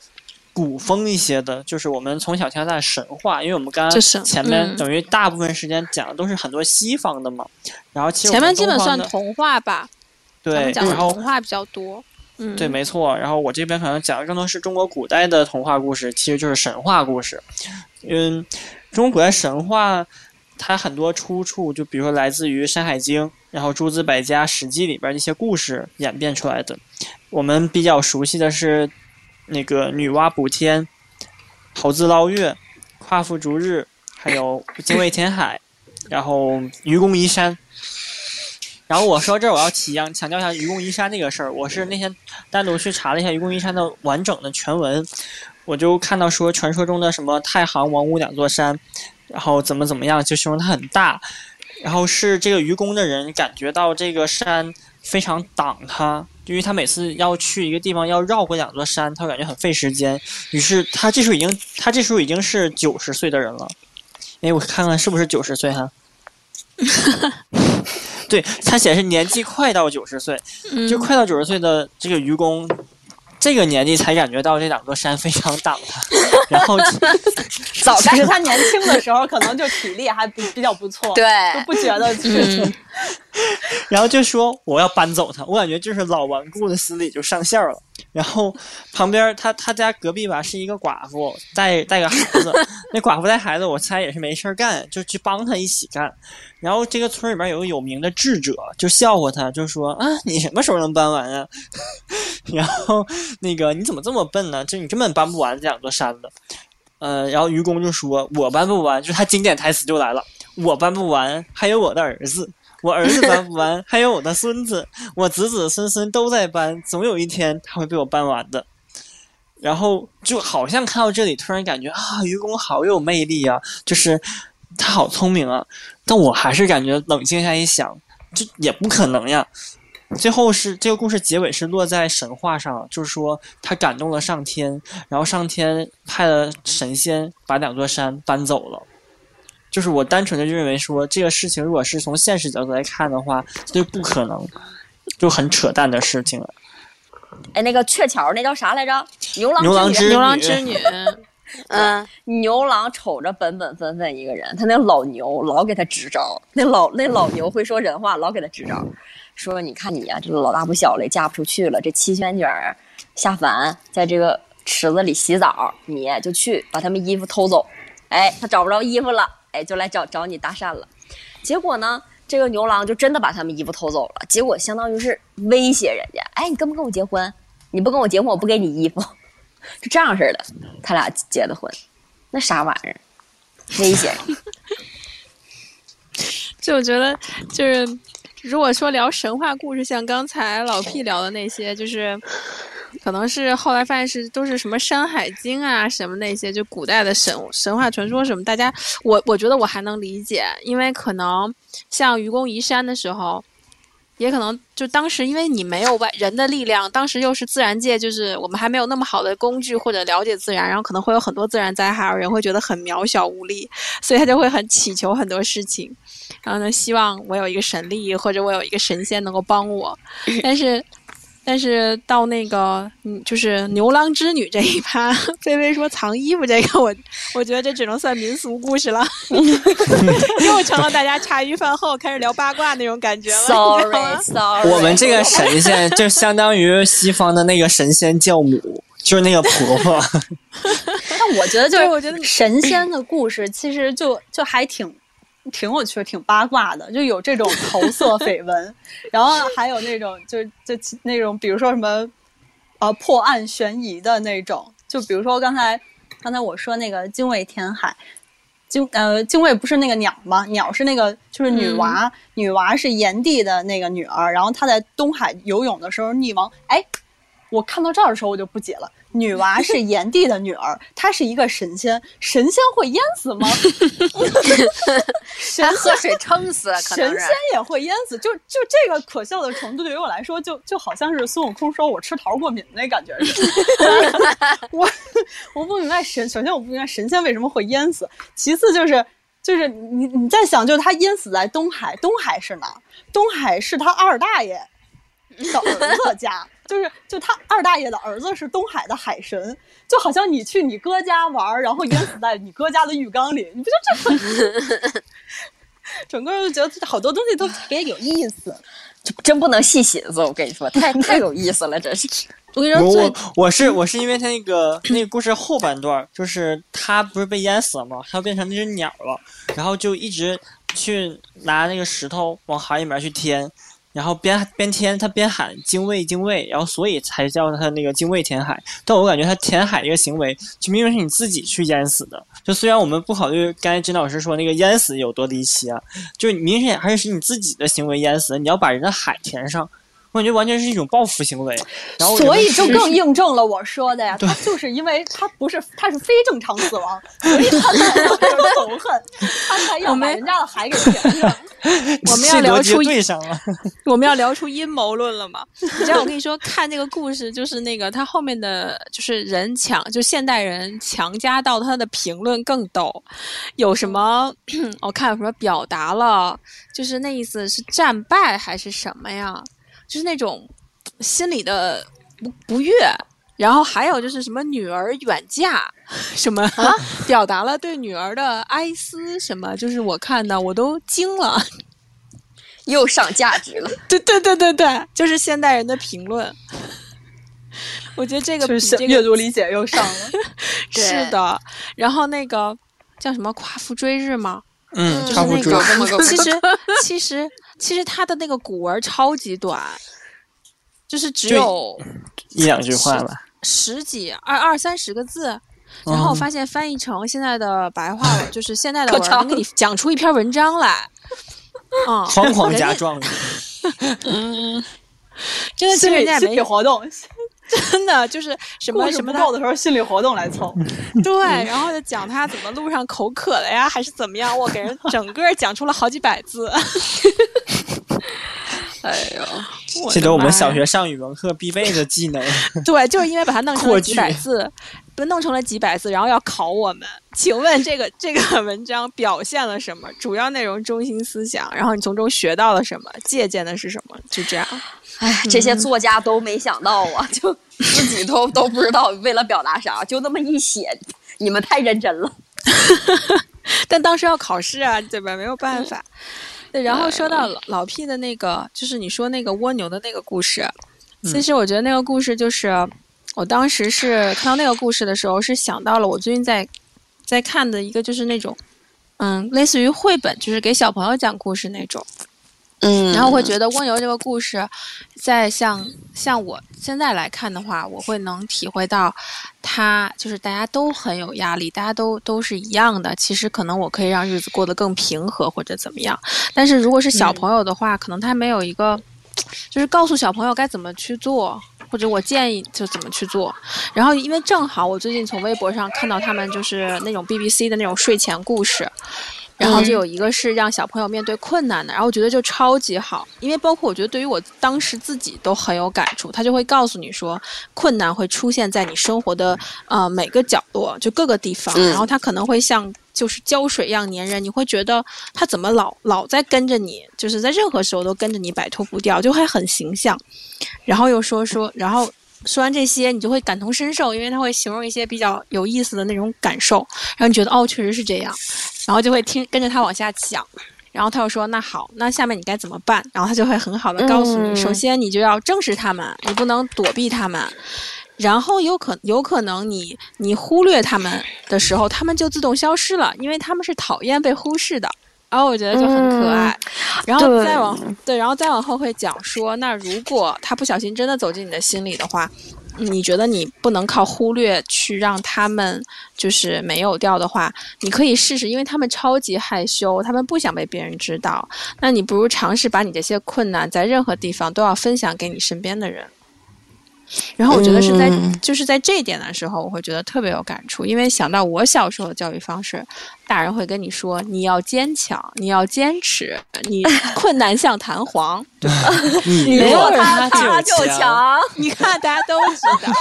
古风一些的，就是我们从小听到大的神话，因为我们刚就是刚前面嗯等于大部分时间讲的都是很多西方的嘛，然后前面基本算童话吧，对，讲的然后童话比较多。嗯，对，没错。然后我这边可能讲的更多是中国古代的童话故事，其实就是神话故事。嗯，中国古代神话它很多出处，就比如说来自于《山海经》，然后诸子百家、《史记》里边的一些故事演变出来的。我们比较熟悉的是那个女娲补天、猴子捞月、夸父逐日，还有精卫填海，然后愚公移山。然后我说这儿我要起强强调一下愚公移山这个事儿，我是那天单独去查了一下愚公移山的完整的全文，我就看到说传说中的什么太行、王屋两座山，然后怎么怎么样，就形容它很大，然后是这个愚公的人感觉到这个山非常挡他，因为他每次要去一个地方要绕过两座山，他感觉很费时间，于是他这时候已经他这时候已经是九十岁的人了，哎，我看看是不是九十岁哈。对他显示年纪快到九十岁，嗯。就快到九十岁的这个愚公，这个年纪才感觉到这两座山非常挡他，然后 早但是他年轻的时候可能就体力还比比较不错，对，就不觉得 然后就说我要搬走他，我感觉就是老顽固的心理就上线了。然后旁边他他家隔壁吧是一个寡妇带带个孩子，那寡妇带孩子我猜也是没事儿干，就去帮他一起干。然后这个村里边有个有名的智者就笑话他，就说啊你什么时候能搬完啊？然后那个你怎么这么笨呢？就你根本搬不完这两座山的。呃，然后愚公就说：“我搬不完。”就他经典台词就来了：“我搬不完，还有我的儿子。”我儿子搬不完，还有我的孙子，我子子孙孙都在搬，总有一天他会被我搬完的。然后就好像看到这里，突然感觉啊，愚公好有魅力啊！就是他好聪明啊！但我还是感觉冷静下一想，这也不可能呀。最后是这个故事结尾是落在神话上，就是说他感动了上天，然后上天派了神仙把两座山搬走了。就是我单纯的认为说这个事情，如果是从现实角度来看的话，就不可能，就很扯淡的事情了。哎，那个鹊桥那叫啥来着？牛郎牛郎织织女。牛郎织女，嗯，牛郎瞅着本本分分一个人，他那老牛老给他支招，那老那老牛会说人话，老给他支招，说你看你呀、这老大不小了，也嫁不出去了，这七仙女儿下凡，在这个池子里洗澡，你就去把他们衣服偷走，哎，他找不着衣服了，哎，就来找找你搭讪了，结果呢？这个牛郎就真的把他们衣服偷走了，结果相当于是威胁人家，哎，你跟不跟我结婚？你不跟我结婚，我不给你衣服，就这样式的，他俩结的婚。那啥玩意儿？危险！就我觉得就是，如果说聊神话故事，像刚才老 P 聊的那些，就是可能是后来发现是都是什么《山海经》啊，什么那些，就古代的神神话传说什么，大家我我觉得我还能理解，因为可能像愚公移山的时候。也可能就当时，因为你没有外人的力量，当时又是自然界，就是我们还没有那么好的工具或者了解自然，然后可能会有很多自然灾害，人会觉得很渺小无力，所以他就会很祈求很多事情，然后呢，希望我有一个神力或者我有一个神仙能够帮我，但是。但是到那个，嗯，就是牛郎织女这一趴，菲菲说藏衣服这个，我我觉得这只能算民俗故事了，又成了大家茶余饭后开始聊八卦那种感觉了。你知道吗 Sorry Sorry，我们这个神仙就相当于西方的那个神仙教母，就是那个婆婆。但我觉得就是我觉得神仙的故事，其实就就还挺挺有趣、挺八卦的，就有这种桃色 绯闻，然后还有那种就就那种，比如说什么呃破案悬疑的那种，就比如说刚才刚才我说那个精卫填海。精呃，精卫不是那个鸟吗？鸟是那个就是女娃，女娃是炎帝的那个女儿，然后她在东海游泳的时候溺亡。哎，我看到这儿的时候我就不解了，女娃是炎帝的女儿，她是一个神仙，神仙会淹死吗？神他喝水撑死，神仙也会淹死，就就这个可笑的程度，对于我来说，就就好像是孙悟空说我吃桃过敏那感觉似的。我我不明白神，首先我不明白神仙为什么会淹死，其次就是就是你你在想，就是他淹死在东海，东海是哪儿？东海是他二大爷的儿子家。就是，就他二大爷的儿子是东海的海神，就好像你去你哥家玩，然后淹死在你哥家的浴缸里，你不就这很？整个就觉得好多东西都特别有意思。真不能细寻思，我跟你说，太太有意思了，真是。我跟你说，我我我是我是因为他那个那个故事后半段，就是他不是被淹死了吗？他变成那只鸟了，然后就一直去拿那个石头往海里面去填，然后边边填他边喊精卫精卫，然后所以才叫他那个精卫填海。但我感觉他填海这个行为，就明明是你自己去淹死的。就虽然我们不考虑刚才甄老师说那个淹死有多离奇啊，就明显还是你自己的行为淹死，你要把人的海填上。我感觉完全是一种报复行为，然后所以就更印证了我说的呀，他就是因为他不是他是非正常死亡，所以他才有这个 仇恨，他才要把人家的海给填上。我们要聊出对上了。我们要聊出阴谋论了嘛？你知道我跟你说，看这个故事就是那个他后面的就是人强，就现代人强加到他的评论更逗，有什么 我看有什么表达了，就是那意思是战败还是什么呀？就是那种心里的不不悦。然后还有就是什么女儿远嫁，什么、表达了对女儿的哀思，什么就是我看的我都惊了。又上价值了。对对对对对，就是现代人的评论。我觉得这个比就是这个阅读理解又上了，是的。然后那个叫什么夸父追日吗？嗯，就是差不多那个。这么个其实其实其实他的那个古文超级短，就是只有一两句话吧。十几二二三十个字。然后我发现翻译成现在的白话文，就是现在的文，能给你讲出一篇文章来。嗯，疯狂加状语，真的是心理心理人家也没活动，真的就是什么什么他不够的时候，心理活动来凑。对，然后就讲他怎么路上口渴了呀，还是怎么样，我给人整个讲出了好几百字。哎呦，记得我们小学。上语文课必备的技能。对，就是因为把它弄成了几百字，不弄成了几百字，然后要考我们。请问这个这个 文章表现了什么？主要内容、中心思想，然后你从中学到了什么？借鉴的是什么？就这样。哎，这些作家都没想到啊，就自己都都不知道为了表达啥，就那么一写，你们太认真了。但当时要考试啊，对吧？没有办法。对，然后说到老老 P 的那个，就是你说那个蜗牛的那个故事，其实我觉得那个故事就是，我当时是看到那个故事的时候，是想到了我最近在在看的一个，就是那种，嗯，类似于绘本，就是给小朋友讲故事那种。嗯然后我会觉得蜗牛这个故事，在像像我现在来看的话，我会能体会到，他就是大家都很有压力，大家都都是一样的。其实可能我可以让日子过得更平和或者怎么样，但是如果是小朋友的话，可能他没有一个，就是告诉小朋友该怎么去做。或者我建议就怎么去做，然后因为正好我最近从微博上看到他们就是那种 BBC 的那种睡前故事，然后就有一个是让小朋友面对困难的，然后我觉得就超级好，因为包括我觉得对于我当时自己都很有感触，他就会告诉你说，困难会出现在你生活的呃每个角落，就各个地方，嗯。然后他可能会像就是胶水一样粘人，你会觉得他怎么老老在跟着你，就是在任何时候都跟着你摆脱不掉，就会很形象，然后又说说，然后。说完这些，你就会感同身受，因为他会形容一些比较有意思的那种感受，然后你觉得哦，确实是这样，然后就会听跟着他往下讲。然后他又说：“那好，那下面你该怎么办？”然后他就会很好的告诉你，嗯首先你就要正视他们，你不能躲避他们。然后有可有可能你你忽略他们的时候，他们就自动消失了，因为他们是讨厌被忽视的。然后我觉得就很可爱。然后再往对，然后再往后会讲说，那如果他不小心真的走进你的心里的话，你觉得你不能靠忽略去让他们就是没有掉的话，你可以试试，因为他们超级害羞，他们不想被别人知道。那你不如尝试把你这些困难在任何地方都要分享给你身边的人。然后我觉得是在、嗯就是在这一点的时候，我会觉得特别有感触，因为想到我小时候的教育方式，大人会跟你说你要坚强，你要坚持，你 困难像弹簧，对吧？你没有人他他就强。你看大家都知道，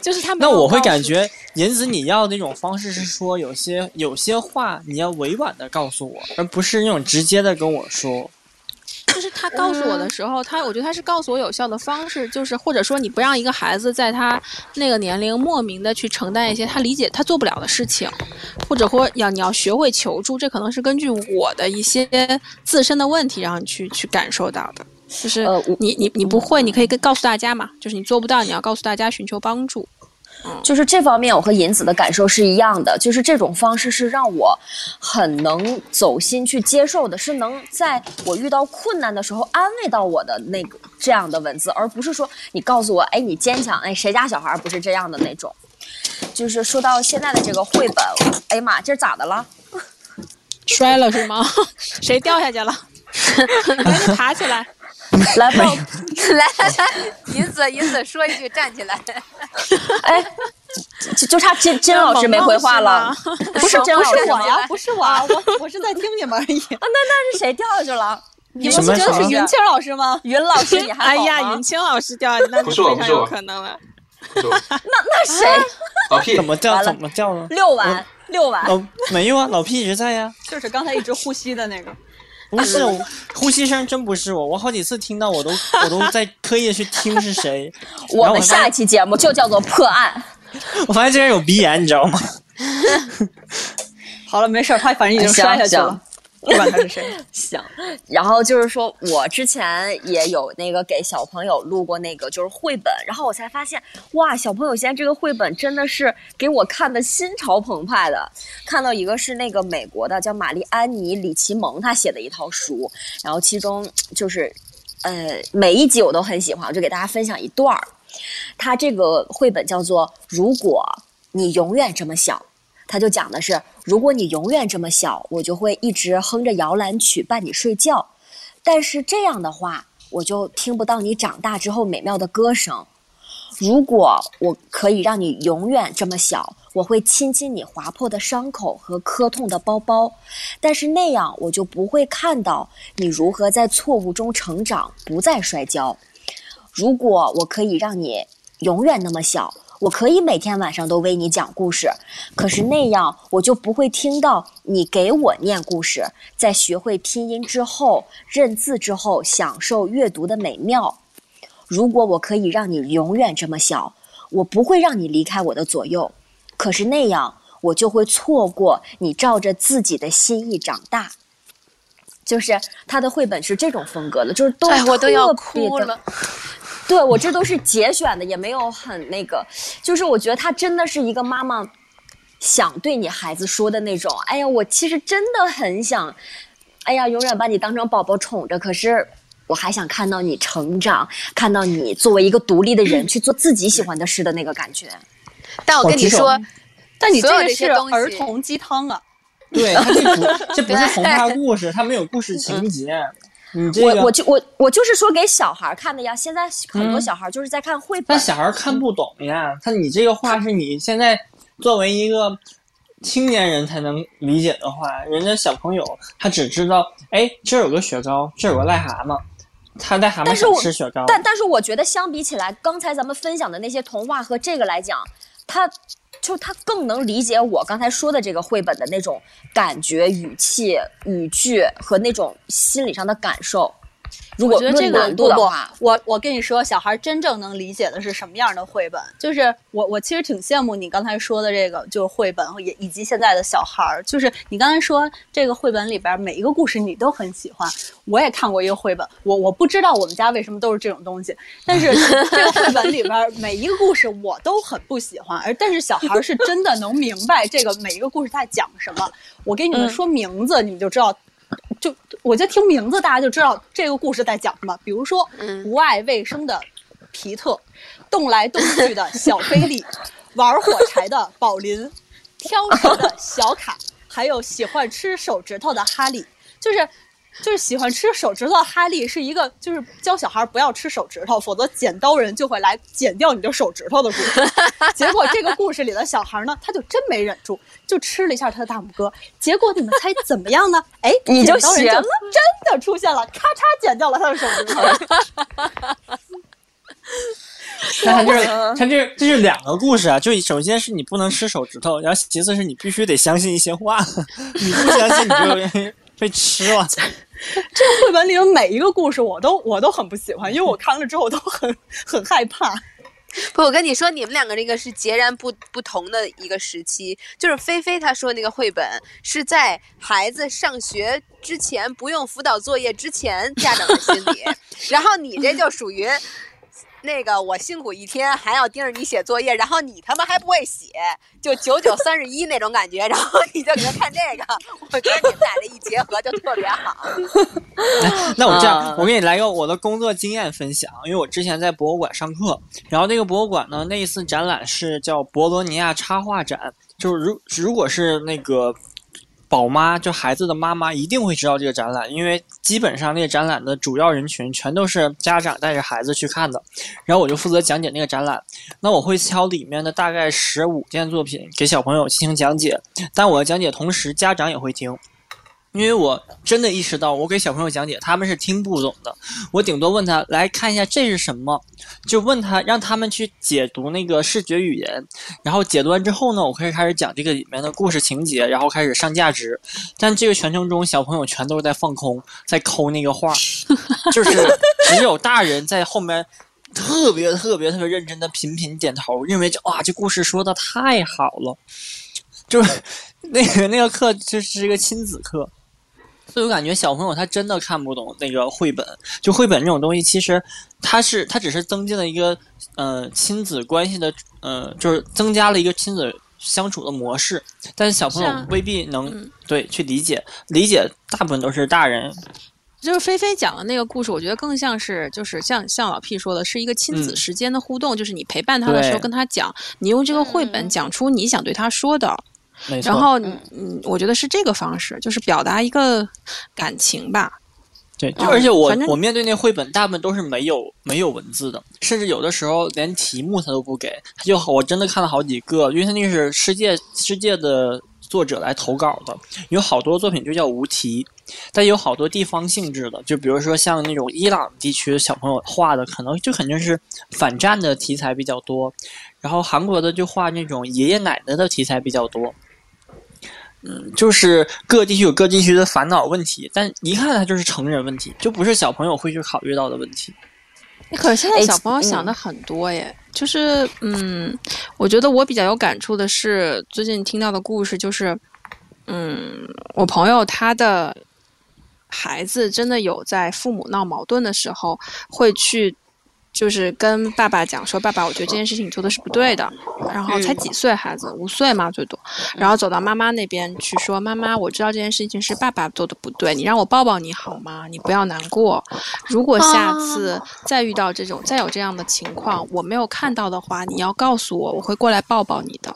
就是他那我会感觉，银子你要那种方式是说，有些有些话你要委婉的告诉我，而不是那种直接的跟我说。就是他告诉我的时候，他我觉得他是告诉我有效的方式，就是或者说你不让一个孩子在他那个年龄莫名的去承担一些他理解他做不了的事情，或者或要你要学会求助，这可能是根据我的一些自身的问题让你去去感受到的。就是你你你不会，你可以跟告诉大家嘛，就是你做不到，你要告诉大家寻求帮助。就是这方面，我和银子的感受是一样的，就是这种方式是让我很能走心去接受的，是能在我遇到困难的时候安慰到我的那个这样的文字，而不是说你告诉我，哎，你坚强，哎，谁家小孩不是这样的那种。就是说到现在的这个绘本，哎呀妈，这是咋的了？摔了是吗？谁掉下去了？赶紧爬起来！来吧，来来来，银子银子说一句，站起来。哎，就就差金金老师没回话了，不是金不老师吗是我呀，不是我啊，我我是在听你们而已。啊，那那是谁掉下去了？你们觉得是云清老师吗？云老师，你还好哎呀，吗云清老师掉下去，那不就是非常有我不是我可能了。就那谁？老 P 怎么掉？完了怎么掉呢？六完，六完。老没有啊，老 P 一直在呀。就是刚才一直呼吸的那个。不是，呼吸声真不是我，我好几次听到我都我都在刻意的去听是谁。我们然后下一期节目就叫做破案。我发现这人有鼻炎，你知道吗？好了，没事，他反正已经摔下去了行，不管他是谁。行，然后就是说我之前也有那个给小朋友录过那个就是绘本，然后我才发现，哇，小朋友现在这个绘本真的是给我看的心潮澎湃的。看到一个是那个美国的叫玛丽安妮·里奇蒙他写的一套书，然后其中就是，呃，每一集我都很喜欢，我就给大家分享一段儿。他这个绘本叫做《如果你永远这么小》。他就讲的是，如果你永远这么小，我就会一直哼着摇篮曲伴你睡觉。但是这样的话，我就听不到你长大之后美妙的歌声。如果我可以让你永远这么小，我会亲亲你划破的伤口和磕痛的包包，但是那样我就不会看到你如何在错误中成长，不再摔跤。如果我可以让你永远那么小，我可以每天晚上都为你讲故事，可是那样我就不会听到你给我念故事，在学会拼音之后、认字之后，享受阅读的美妙。如果我可以让你永远这么小，我不会让你离开我的左右，可是那样我就会错过你照着自己的心意长大。就是他的绘本是这种风格的，就是都哎，我都要哭了。对我这都是节选的，也没有很那个，就是我觉得他真的是一个妈妈想对你孩子说的那种。哎呀，我其实真的很想，哎呀，永远把你当成宝宝宠着，可是我还想看到你成长，看到你作为一个独立的人去做自己喜欢的事的那个感觉。但我跟你说，但你这个是儿童鸡汤啊，对，它这不这不是 童话故事，它没有故事情节。你这个，我我就我我就是说给小孩看的呀。现在很多嗯小孩就是在看绘本但，小孩看不懂呀。他你这个话是你现在作为一个青年人才能理解的话，人家小朋友他只知道，哎，这儿有个雪糕，这儿有个癞蛤蟆，他癞蛤蟆想但是我吃雪糕。但但是我觉得相比起来，刚才咱们分享的那些童话和这个来讲，他就他更能理解我刚才说的这个绘本的那种感觉、语气、语句和那种心理上的感受。如果我觉得这个论难度的不话，我我跟你说，小孩真正能理解的是什么样的绘本？就是我我其实挺羡慕你刚才说的这个，就是绘本也以及现在的小孩儿。就是你刚才说这个绘本里边每一个故事你都很喜欢，我也看过一个绘本，我我不知道我们家为什么都是这种东西，但是这个绘本里边每一个故事我都很不喜欢，而但是小孩儿是真的能明白这个每一个故事在讲什么。我给你们说名字，你们就知道。就我觉得听名字大家就知道这个故事在讲什么。比如说，嗯不爱卫生的皮特，动来动去的小菲利，玩火柴的宝林，挑食的小卡，还有喜欢吃手指头的哈利，就是。就是喜欢吃手指头的哈利是一个，就是教小孩不要吃手指头，否则剪刀人就会来剪掉你的手指头的故事。结果这个故事里的小孩呢，他就真没忍住，就吃了一下他的大拇哥。结果你们猜怎么样呢？哎，你就剪刀人学了真的出现了，咔嚓剪掉了他的手指头。那他就是他这这是两个故事啊，就首先是你不能吃手指头，然后其次是你必须得相信一些话，你不相信你就 被吃了。这个绘本里的每一个故事，我都我都很不喜欢，因为我看了之后都很很害怕。不，我跟你说，你们两个那个是截然不不同的一个时期。就是菲菲她说那个绘本是在孩子上学之前，不用辅导作业之前，家长的心理。然后你这就属于那个我辛苦一天还要盯着你写作业，然后你他妈还不会写，就九九三十一那种感觉，然后你就给他看这个，我觉得你们俩这一结合就特别好。那我这样啊，我给你来个我的工作经验分享，因为我之前在博物馆上课，然后那个博物馆呢，那一次展览是叫博罗尼亚插画展，就是如如果是那个宝妈，就孩子的妈妈一定会知道这个展览，因为基本上那个展览的主要人群全都是家长带着孩子去看的，然后我就负责讲解那个展览，那我会挑里面的大概十五件作品给小朋友进行讲解，但我的讲解同时家长也会听。因为我真的意识到，我给小朋友讲解，他们是听不懂的。我顶多问他来看一下这是什么，就问他让他们去解读那个视觉语言，然后解读完之后呢，我可以开始讲这个里面的故事情节，然后开始上价值。但这个全程中，小朋友全都是在放空，在抠那个画，就是只有大人在后面。特别特别特别认真的频频点头，认为这哇这故事说的太好了，就是那个那个课就是一个亲子课，所以我感觉小朋友他真的看不懂那个绘本。就绘本这种东西，其实它是它只是增进了一个呃亲子关系的呃，就是增加了一个亲子相处的模式，但是小朋友未必能、嗯对去理解，理解大部分都是大人。就是菲菲讲的那个故事，我觉得更像是就是像像老 P 说的，是一个亲子嗯时间的互动，就是你陪伴他的时候跟他讲，你用这个绘本嗯讲出你想对他说的，然后嗯，我觉得是这个方式，就是表达一个感情吧。对，就而且我我面对那绘本，大部分都是没有没有文字的，甚至有的时候连题目他都不给。他就我真的看了好几个，因为他那个是世界世界的作者来投稿的，有好多作品就叫无题，但有好多地方性质的，就比如说像那种伊朗地区的小朋友画的，可能就肯定是反战的题材比较多，然后韩国的就画那种爷爷奶奶的题材比较多。嗯，就是各地区有各地区的烦恼问题，但一看它就是成人问题，就不是小朋友会去考虑到的问题。可是现在哎小朋友想嗯的很多耶，就是嗯，我觉得我比较有感触的是最近听到的故事，就是嗯，我朋友他的孩子真的有在父母闹矛盾的时候会去。就是跟爸爸讲说，爸爸，我觉得这件事情你做的是不对的。然后才几岁孩子，五岁嘛最多。然后走到妈妈那边去说，妈妈，我知道这件事情是爸爸做的不对，你让我抱抱你好吗？你不要难过。如果下次再遇到这种、再有这样的情况，我没有看到的话，你要告诉我，我会过来抱抱你的。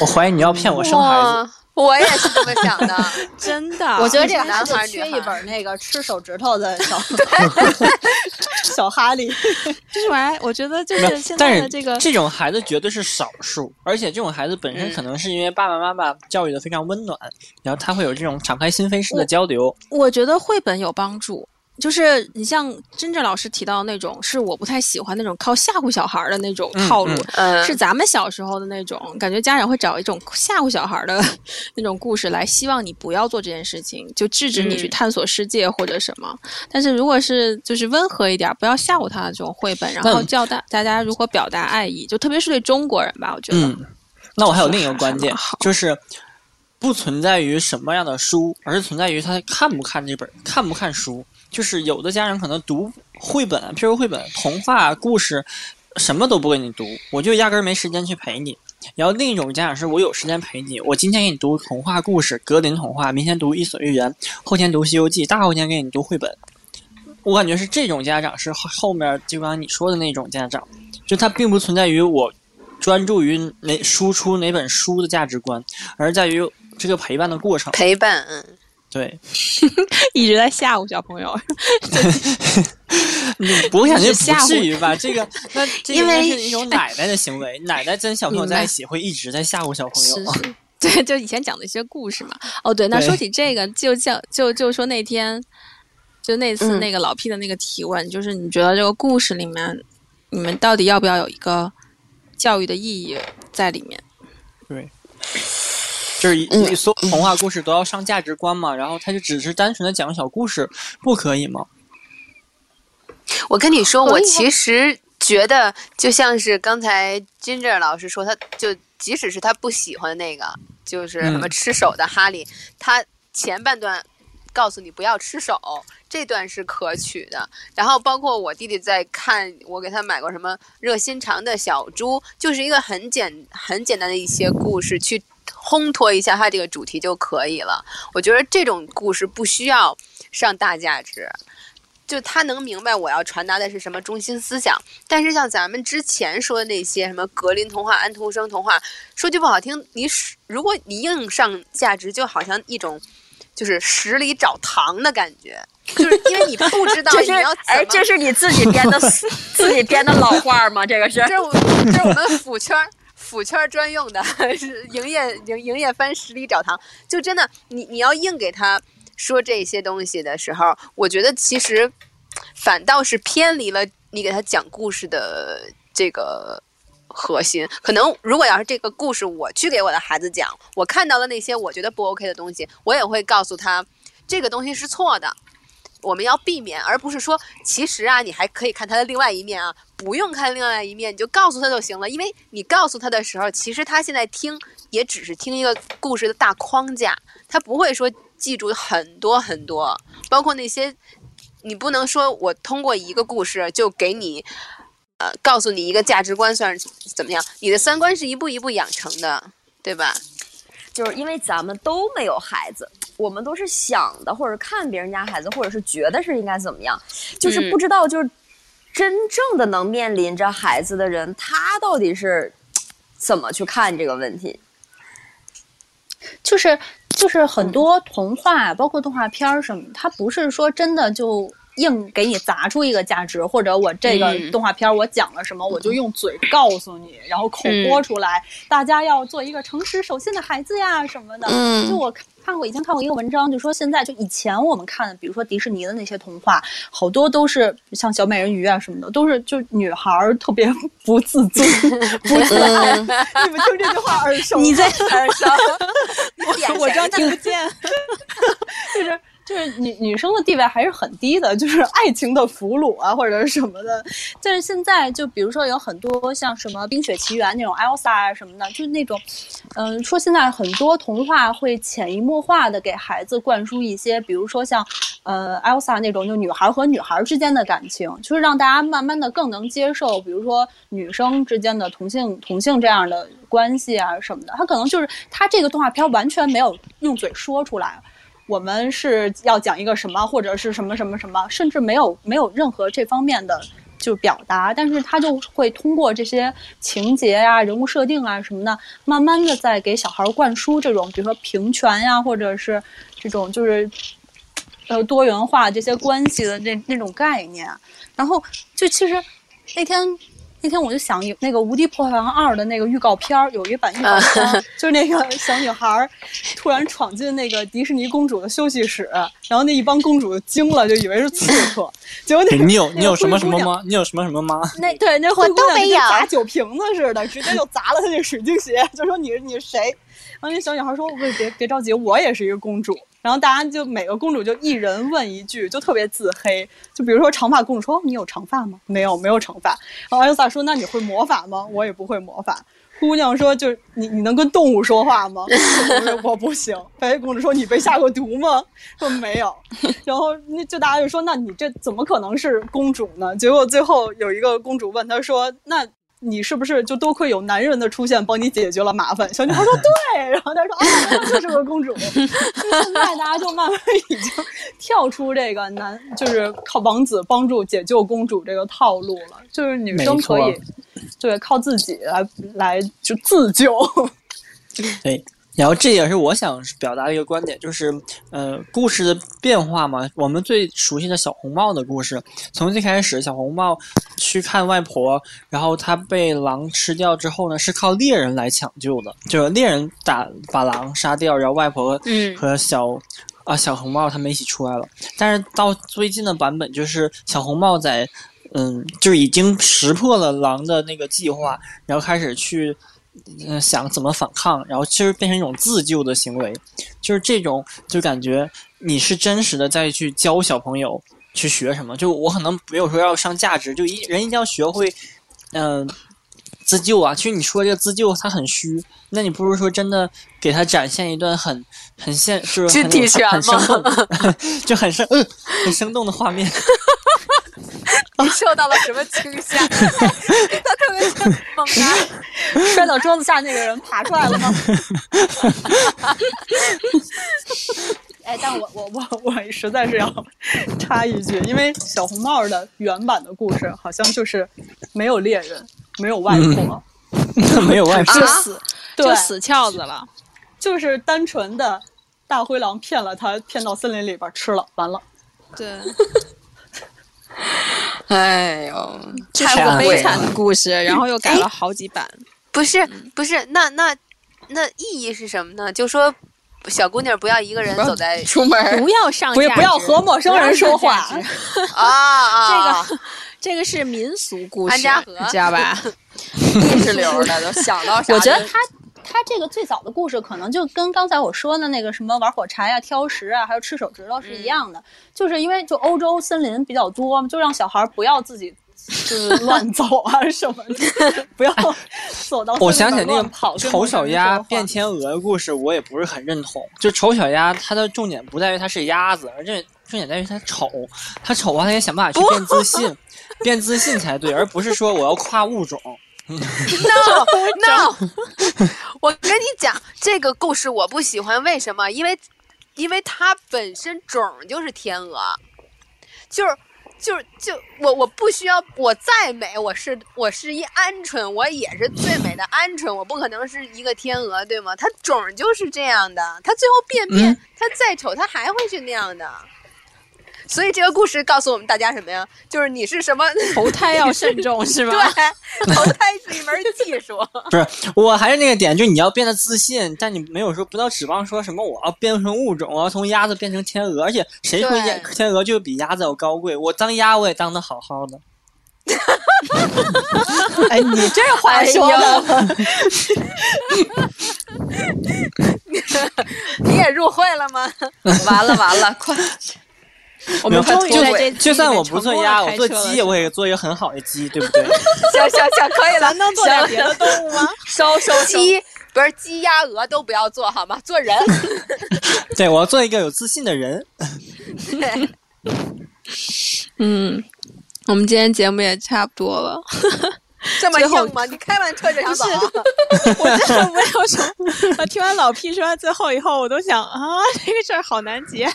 我怀疑你要骗我生孩子。哇，我也是这么想的。真的，我觉得这个男孩子缺一本那个吃手指头的 小 小哈利。就是我还我觉得就是现但是在的这个，这种孩子绝对是少数，而且这种孩子本身嗯可能是因为爸爸妈妈教育的非常温暖，然后他会有这种敞开心扉式的交流。我觉得绘本有帮助。就是你像真正老师提到的那种，是我不太喜欢那种靠吓唬小孩儿的那种套路，嗯，是咱们小时候的那种感觉，家长会找一种吓唬小孩儿的那种故事来，希望你不要做这件事情，就制止你去嗯探索世界或者什么。但是如果是就是温和一点，不要吓唬他的这种绘本，然后教大大家如何表达爱意，就特别是对中国人吧，我觉得。嗯，那我还有另一个关键就是不存在于什么样的书，而是存在于他看不看这本，看不看书。就是有的家长可能读绘本，譬如绘本、童话、故事，什么都不给你读，我就压根儿没时间去陪你。然后另一种家长是我有时间陪你，我今天给你读童话故事、格林童话，明天读伊索寓言，后天读西游记，大后天给你读绘本。我感觉是这种家长是后面就刚你说的那种家长，就他并不存在于我专注于哪输出哪本书的价值观，而在于这个陪伴的过程。陪伴，嗯，对，一直在吓唬小朋友。你我感觉不至于吧？这个那 这个应因为该是一种奶奶的行为，奶奶跟小朋友在一起会一直在吓唬小朋友。是是，对，就以前讲的一些故事嘛。哦，对，那对说起这个，就叫就就说那天，就那次嗯那个老 P 的那个提问，就是你觉得这个故事里面，你们到底要不要有一个教育的意义在里面？对，就是一嗯一所有童话故事都要上价值观嘛，然后他就只是单纯的讲小故事，不可以吗？我跟你说，我其实觉得，就像是刚才 Ginger 老师说，他就即使是他不喜欢那个，就是什么嗯吃手的哈利，他前半段告诉你不要吃手，这段是可取的。然后包括我弟弟在看，我给他买过什么热心肠的小猪，就是一个很简很简单的一些故事去。烘托一下它这个主题就可以了。我觉得这种故事不需要上大价值，就他能明白我要传达的是什么中心思想。但是像咱们之前说的那些什么格林童话、安徒生童话，说句不好听，你使如果你硬上价值，就好像一种就是十里找糖的感觉，就是因为你不 知道你要怎哎，这是你自己 编的自己编的老话吗？这个是这是我这是我们府圈儿府圈专用的，是营业营营业番十里找糖。就真的，你你要硬给他说这些东西的时候，我觉得其实反倒是偏离了你给他讲故事的这个核心。可能如果要是这个故事我去给我的孩子讲，我看到了那些我觉得不 OK 的东西，我也会告诉他这个东西是错的。我们要避免，而不是说，其实啊，你还可以看他的另外一面啊，不用看另外一面，你就告诉他就行了。因为你告诉他的时候，其实他现在听也只是听一个故事的大框架，他不会说记住很多很多，包括那些，你不能说我通过一个故事就给你，呃，告诉你一个价值观算是怎么样，你的三观是一步一步养成的，对吧？就是因为咱们都没有孩子，我们都是想的，或者看别人家孩子，或者是觉得是应该怎么样，就是不知道就是真正的能面临着孩子的人，他到底是怎么去看这个问题？就是就是很多童话，包括动画片儿什么，它不是说真的就硬给你砸出一个价值，或者我这个嗯动画片我讲了什么，我就用嘴告诉你，然后口播出来，大家要做一个诚实守信的孩子呀什么的。嗯就我看过，以前看过一个文章，就说现在就以前我们看，比如说迪士尼的那些童话，好多都是像小美人鱼啊什么的，都是就女孩特别不自尊、不自爱。你们听这句话耳熟？你在耳熟，我我装听不见。就是就是女女生的地位还是很低的，就是爱情的俘虏啊，或者什么的。但是现在就比如说有很多像什么《冰雪奇缘》那种 Elsa 啊什么的，就是那种，嗯、说现在很多童话会潜移默化的给孩子灌输一些，比如说像呃 Elsa 那种就女孩和女孩之间的感情，就是让大家慢慢的更能接受，比如说女生之间的同性同性这样的关系啊什么的。他可能就是他这个动画片完全没有用嘴说出来。我们是要讲一个什么，或者是什么什么什么，甚至没有没有任何这方面的就表达，但是他就会通过这些情节呀、人物设定啊什么的，慢慢的在给小孩灌输这种，比如说平权呀，或者是这种就是呃多元化这些关系的那那种概念。然后就其实那天那天我就想，有那个《无敌破坏王二》的那个预告片儿，有一版预告片儿，就是那个小女孩儿突然闯进那个迪士尼公主的休息室，然后那一帮公主惊了，就以为是刺客，结果那个你有你有什么什么吗？你有什么什么吗？那对那灰姑娘跟都没有砸酒瓶子似的，直接就砸了她那水晶鞋，就说你你是谁？然后那小女孩说：“喂别别着急，我也是一个公主。”然后大家就每个公主就一人问一句，就特别自黑。就比如说长发公主说：“你有长发吗？”没有，没有长发。然后艾丽萨说：“那你会魔法吗？”我也不会魔法。姑娘说：“就你你能跟动物说话吗？”：“我不行。”白雪公主说：“你被下过毒吗？”说没有。然后那就大家就说：“那你这怎么可能是公主呢？”结果最后有一个公主问她说：“那你是不是就多亏有男人的出现帮你解决了麻烦？” 小女孩说：“对。”然后她说：“啊，那就是个公主。”现在大家就慢慢已经跳出这个男就是靠王子帮助解救公主这个套路了，就是女生可以对靠自己来来就自救。对，然后这也是我想表达的一个观点，就是呃，故事的变化嘛。我们最熟悉的小红帽的故事，从最开始小红帽去看外婆，然后她被狼吃掉之后呢，是靠猎人来抢救的，就是猎人打把狼杀掉，然后外婆嗯和小。啊，小红帽他们一起出来了，但是到最近的版本，就是小红帽在，嗯，就是已经识破了狼的那个计划，然后开始去嗯，想怎么反抗，然后其实变成一种自救的行为，就是这种就感觉你是真实的在去教小朋友去学什么。就我可能没有说要上价值，就一人一定要学会，嗯、自救啊。其实你说这个自救，它很虚，那你不如说真的给他展现一段很很现，就是肢很有体拳很生吗动，就很生嗯很生动的画面。你受到了什么惊吓？他特别像猛 男。摔到桌子下那个人爬出来了吗？哎，但我我我我实在是要插一句，因为小红帽的原版的故事好像就是没有猎人，没有外婆，没有外婆就，死对就死翘子了。就是单纯的大灰狼骗了他，骗到森林里边吃了，完了。对，哎呦，这是个太贵悲惨的。故事，然后又改了好几版。不是不是，那那那意义是什么呢？就说小姑娘不要一个人走在出门不要上不要和陌生人说话啊！这个这个是民俗故事，安家知道吧？意识流的，都想到啥就？我觉得他他这个最早的故事，可能就跟刚才我说的那个什么玩火柴啊、挑食啊，还有吃手指头是一样的，就是因为就欧洲森林比较多，就让小孩不要自己。就是乱走啊什么的，不要走到我想起那个。丑小鸭变天鹅的故事，我也不是很认同。就丑小鸭，它的重点不在于它是鸭子，而重重点在于它丑。它丑啊，它也想办法去变自信，变自信才对，而不是说我要跨物种。No No，我跟你讲，这个故事我不喜欢，为什么？因为因为它本身种就是天鹅，就是就就我我不需要我再美，我是我是一鹌鹑，我也是最美的鹌鹑，我不可能是一个天鹅，对吗？它种就是这样的，它最后变变，它再丑，它还会是那样的。所以这个故事告诉我们大家什么呀？就是你是什么投胎要慎重，是吧？对，投胎是一门技术。不是，我还是那个点，就是你要变得自信，但你没有说不要指望说什么我要变成物种，我要从鸭子变成天鹅，而且谁说鸭天鹅就比鸭子要高贵？我当鸭我也当的好好的。哎，你这话说的，你也入会了吗？完了完了，快！我们终于在这就算我不做鸭，我做鸡，我也做一个很好的鸡，对不对？行行行，可以了。咱能做点别的动物吗？收收鸡不是鸡鸭鹅都不要做好吗？做人。对，我要做一个有自信的人。对。嗯，我们今天节目也差不多了。这么硬吗？你开完车就想走？我真的没有什么。我听完老 P 说完最后以后，我都想啊，这个事儿好难结。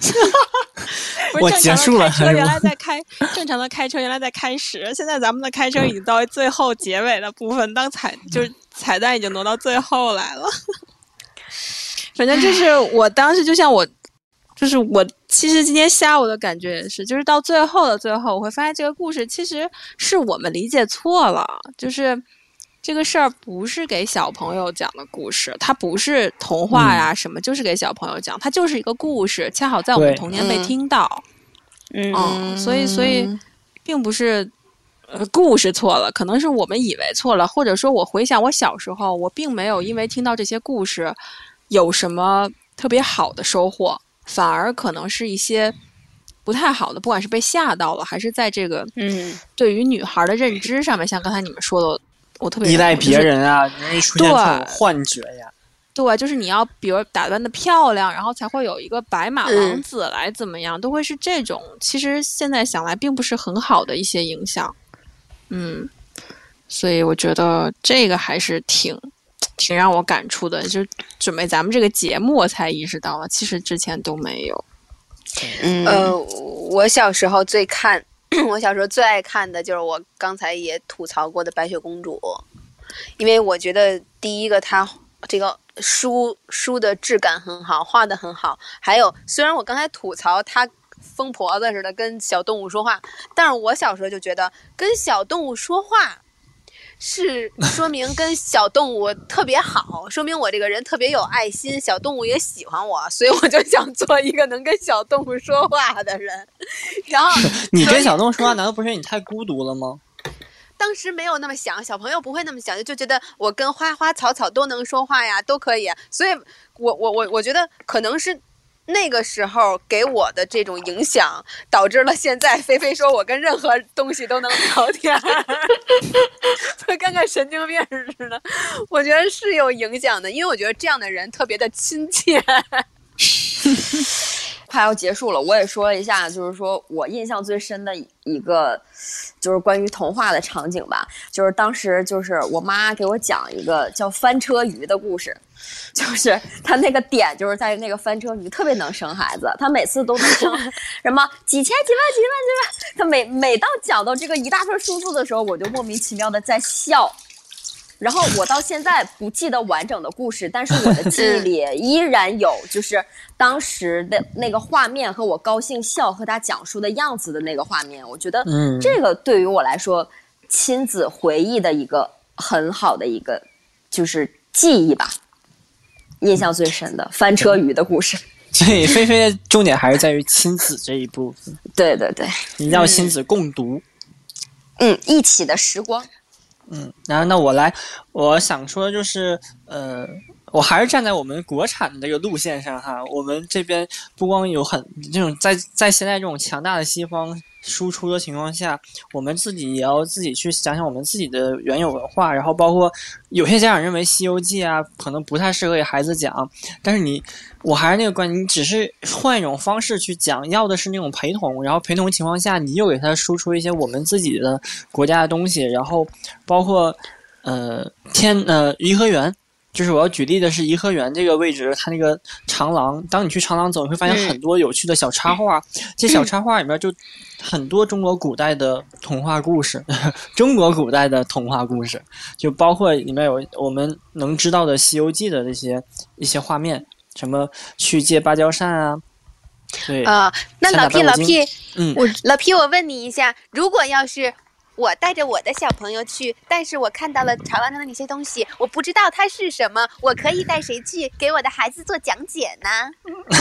我结束了。车原来在开正常的开车，原来在开始。现在咱们的开车已经到最后结尾的部分，当彩就是彩蛋已经挪到最后来了。反正就是我当时就像我，就是我其实今天下午的感觉也是，就是到最后的最后，我会发现这个故事其实是我们理解错了，就是。这个事儿不是给小朋友讲的故事，它不是童话呀什么，就是给小朋友讲，它就是一个故事，恰好在我们童年被听到，嗯，所以所以并不是呃故事错了，可能是我们以为错了，或者说我回想我小时候，我并没有因为听到这些故事有什么特别好的收获，反而可能是一些不太好的，不管是被吓到了，还是在这个嗯。对于女孩的认知上面，像刚才你们说的。我特别依赖别人啊，容易出现这种幻觉呀。对，就是你要比如打扮的漂亮，然后才会有一个白马王子来怎么样，都会是这种。其实现在想来，并不是很好的一些影响。嗯，所以我觉得这个还是挺挺让我感触的。就准备咱们这个节目，我才意识到了，其实之前都没有。嗯，呃，我小时候最看。我小时候最爱看的就是我刚才也吐槽过的《白雪公主》，因为我觉得第一个它这个书书的质感很好，画的很好。还有，虽然我刚才吐槽它疯婆子似的跟小动物说话，但是我小时候就觉得跟小动物说话。是说明跟小动物特别好，说明我这个人特别有爱心，小动物也喜欢我，所以我就想做一个能跟小动物说话的人。然后 你跟小动物说话，难道不是你太孤独了吗？当时没有那么想，小朋友不会那么想，就觉得我跟花花草草都能说话呀，都可以。所以，我我我我觉得可能是。那个时候给我的这种影响，导致了现在菲菲说我跟任何东西都能聊天，跟个神经病似的。我觉得是有影响的，因为我觉得这样的人特别的亲切。快要结束了，我也说一下，就是说我印象最深的一个，就是关于童话的场景吧。就是当时就是我妈给我讲一个叫翻车鱼的故事。就是她那个点，就是在那个翻车鱼特别能生孩子，她每次都能生 什么几千几万几万几万。她每每当讲到这个一大串数字的时候，我就莫名其妙的在笑。然后我到现在不记得完整的故事，但是我的记忆里依然有，就是当时的那个画面和我高兴笑和他讲述的样子的那个画面。我觉得，嗯，这个对于我来说，亲子回忆的一个很好的一个就是记忆吧。印象最深的翻车鱼的故事，所以菲菲的重点还是在于亲子这一部分。对对对，你要亲子共读，嗯，一起的时光。嗯，然后那我来，我想说就是，呃，我还是站在我们国产的这个路线上哈。我们这边不光有很这种在在现在这种强大的西方。输出的情况下，我们自己也要自己去想想我们自己的原有文化，然后包括有些家长认为《西游记》啊可能不太适合给孩子讲，但是你，我还是那个观点，你只是换一种方式去讲，要的是那种陪同，然后陪同情况下，你又给他输出一些我们自己的国家的东西，然后包括呃天呃颐和园。就是我要举例的是颐和园这个位置，它那个长廊，当你去长廊走，你会发现很多有趣的小插画，这小插画里面就很多中国古代的童话故事，中国古代的童话故事，就包括里面有我们能知道的《西游记》的这些一些画面，什么去借芭蕉扇啊，对，啊、那老 P 老打白骨精 P，嗯，我老 P，我问你一下，如果要是我带着我的小朋友去，但是我看到了长廊上的那些东西，我不知道它是什么，我可以带谁去给我的孩子做讲解呢？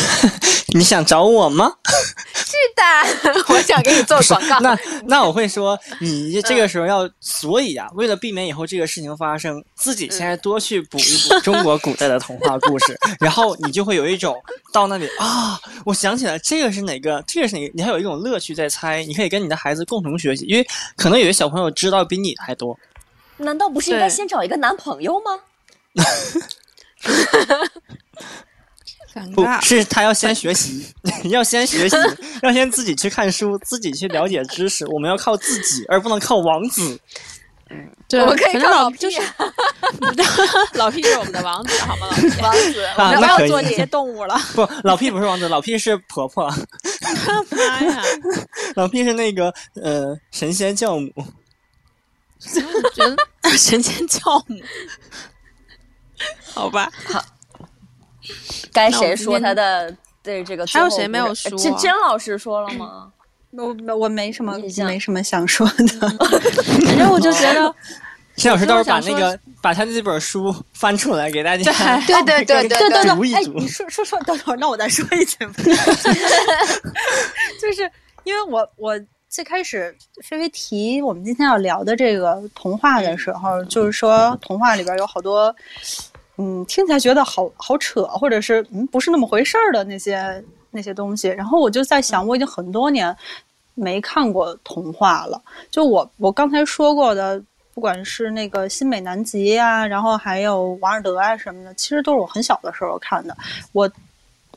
你想找我吗？是的，我想给你做广告。那那我会说，你这个时候要，所以啊，为了避免以后这个事情发生，自己现在多去补一补中国古代的童话故事，然后你就会有一种到那里啊，我想起来这个是哪个，这个是哪个，你还有一种乐趣在猜，你可以跟你的孩子共同学习，因为可能有些小朋友知道比你还多。难道不是应该先找一个男朋友吗？不。是他要先学习，要先学习，要先自己去看书，自己去了解知识。我们要靠自己，而不能靠王子。嗯对，我们可以靠就是 老 P 是我们的王子，好吗？老 P，王子，啊不要做这些动物了。不，老 P 不是王子，老 P 是婆婆，妈呀！老 P 是那个呃神仙教母。我觉得神仙教母，好吧，好该谁说他的对这个还有谁没有说啊甄甄老师说了吗？我我没什么没什么想说的。反正我就觉得，陈老师到时候把那个把他这本书翻出来给大家，对对对对对对对，哎，读一读你说说说，等会儿，那我再说一句。就是因为我我最开始菲菲提我们今天要聊的这个童话的时候，就是说童话里边有好多，嗯，听起来觉得好好扯，或者是嗯不是那么回事儿的那些那些东西。然后我就在想，我已经很多年没看过童话了。就我我刚才说过的，不管是那个新美南极啊，然后还有王尔德啊什么的，其实都是我很小的时候看的。我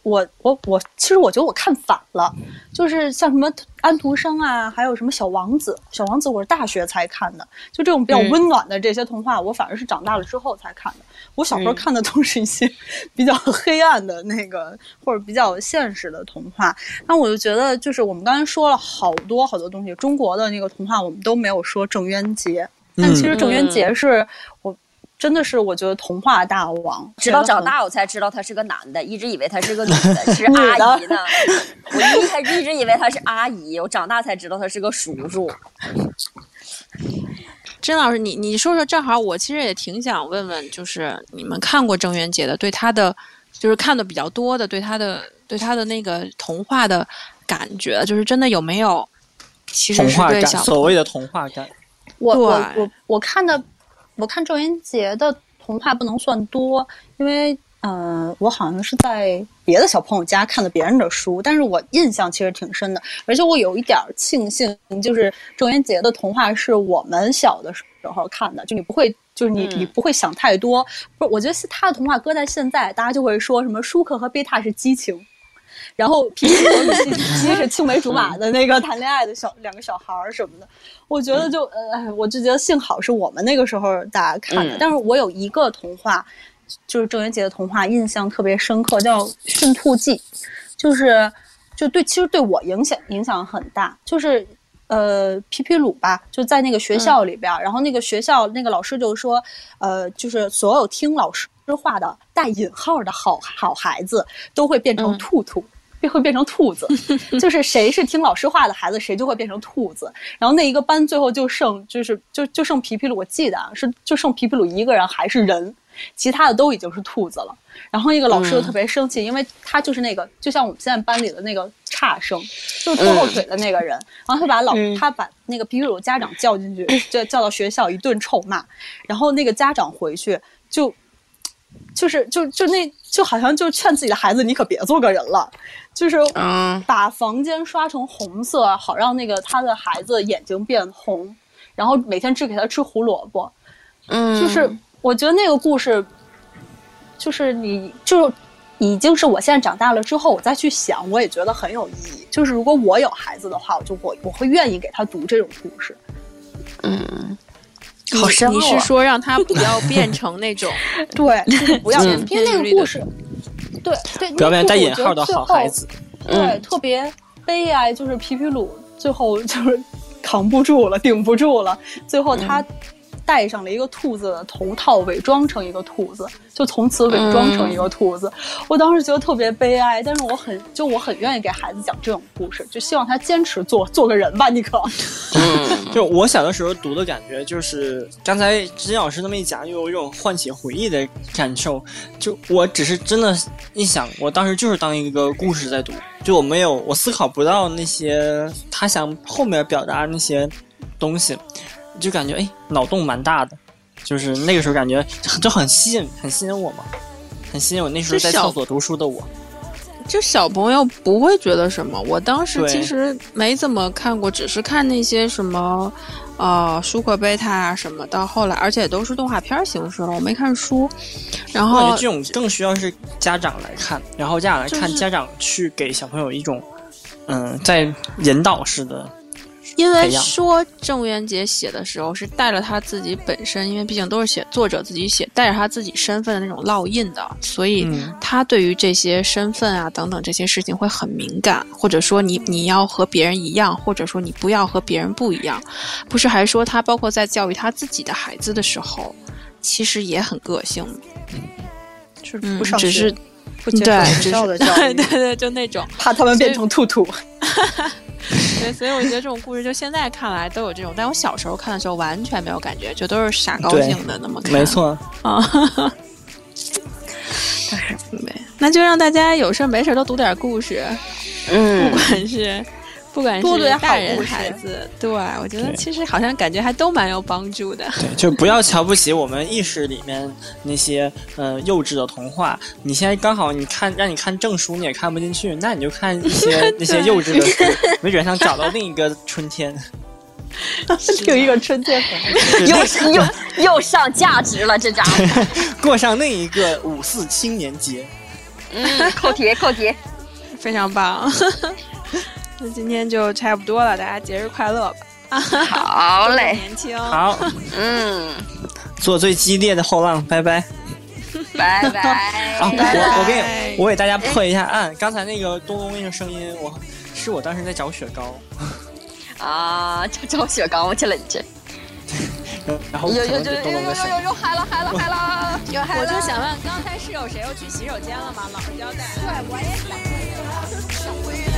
我我我，其实我觉得我看反了，就是像什么安徒生啊，还有什么小王子，小王子我是大学才看的，就这种比较嗯温暖的这些童话，我反而是长大了之后才看的。我小时候嗯看的都是一些 比较黑暗的那个，或者比较现实的童话。那我就觉得，就是我们刚才说了好多好多东西，中国的那个童话我们都没有说郑渊洁，但其实郑渊洁是我真的是我觉得童话大王，直到长大我才知道他是个男的，一直以为他是个女的，是阿姨呢。我一开始一直以为他是阿姨，我长大才知道他是个叔叔。甄老师，你你说说，正好我其实也挺想问问，就是你们看过郑渊洁的，对他的就是看的比较多的，对他的对他的那个童话的感觉，就是真的有没有？其实童话感，是对小所谓的童话感。我我我我看的，我看郑渊洁的童话不能算多，因为呃，我好像是在别的小朋友家看的别人的书，但是我印象其实挺深的，而且我有一点儿庆幸，就是郑渊洁的童话是我们小的时候看的，就你不会。就是你，你不会想太多。不是，我觉得他的童话搁在现在，大家就会说什么舒克和贝塔是激情，然后皮皮和米西西是青梅竹马的那个谈恋爱的小两个小孩儿什么的。我觉得就呃，哎我就觉得幸好是我们那个时候大家看的。嗯但是我有一个童话，就是郑渊洁的童话，印象特别深刻，叫《驯兔记》，就是就对，其实对我影响影响很大，就是。呃，皮皮鲁吧，就在那个学校里边儿，然后那个学校那个老师就说，呃，就是所有听老师话的带引号的好好孩子都会变成兔兔。便会变成兔子，就是谁是听老师话的孩子，谁就会变成兔子。然后那一个班最后就剩就是就就剩皮皮鲁，我记得啊是就剩皮皮鲁一个人还是人，其他的都已经是兔子了。然后那个老师就特别生气，因为他就是那个就像我们现在班里的那个差生，就是拖后腿的那个人。然后他把老他把那个皮皮鲁家长叫进去，就叫到学校一顿臭骂。然后那个家长回去就。就是就就那就好像就劝自己的孩子，你可别做个人了，就是嗯把房间刷成红色，好让那个他的孩子眼睛变红，然后每天只给他吃胡萝卜。嗯，就是我觉得那个故事，就是你就已经是我现在长大了之后，我再去想，我也觉得很有意义。就是如果我有孩子的话，我就我我会愿意给他读这种故事。嗯，你好深你是说让他不要 变成那种 对，就是不要，嗯。因为那个故事，对对，不要变那个故事带引号的我觉得最后好孩子。对，特别悲哀，就是皮皮鲁最后就是扛不住了，顶不住了，最后他戴上了一个兔子的头套，伪装成一个兔子，就从此伪装成一个兔子。我当时觉得特别悲哀，但是我很就我很愿意给孩子讲这种故事，就希望他坚持做做个人吧，你可。就我小的时候读的感觉，就是刚才金老师那么一讲，又有一种唤起回忆的感受。就我只是真的，一想，我当时就是当一个故事在读，就我没有，我思考不到那些他想后面表达那些东西，就感觉哎，脑洞蛮大的。就是那个时候感觉就很吸引，很吸引我嘛，很吸引我那时候在厕所读书的我。就小朋友不会觉得什么。我当时其实没怎么看过，只是看那些什么，呃，舒克贝塔啊什么。到后来，而且都是动画片形式了，我没看书。然后这种更需要是家长来看，然后家长来看，就是家长去给小朋友一种，嗯，在引导式的因为说郑渊洁写的时候是带了他自己本身，因为毕竟都是写作者自己写，带着他自己身份的那种烙印的，所以嗯他对于这些身份啊等等这些事情会很敏感，或者说你你要和别人一样，或者说你不要和别人不一样。不是还说他包括在教育他自己的孩子的时候，其实也很个性，是嗯不只是不接受对，学只是校的教育，对对对，就那种。怕他们变成兔兔。对，所以我觉得这种故事就现在看来都有这种，但我小时候看的时候完全没有感觉，就都是傻高兴的那么看。没错，啊。对，那就让大家有事没事都读点故事，不嗯，管是不管是大人孩子，对我觉得其实好像感觉还都蛮有帮助的。对，就不要瞧不起我们意识里面那些呃幼稚的童话。你现在刚好你看让你看正书你也看不进去，那你就看一些 那些幼稚的书，没准想找到另一个春天。另一个春天很又又又上价值了，这家伙。过上另一个五四青年节。嗯，扣题扣题。非常棒。那今天就差不多了，大家节日快乐吧！好嘞，年轻，好，嗯，做最激烈的后浪，拜拜。拜拜。我我给我给大家破一下案，刚才那个咚咚那个声音，我是我当时在找雪糕，啊，找找雪糕去了，你这。然后可能就有有有有咚咚的声音。有嗨了嗨了 嗨了，我就想问，刚才是有谁又去洗手间了吗？老实交代。对，我也想。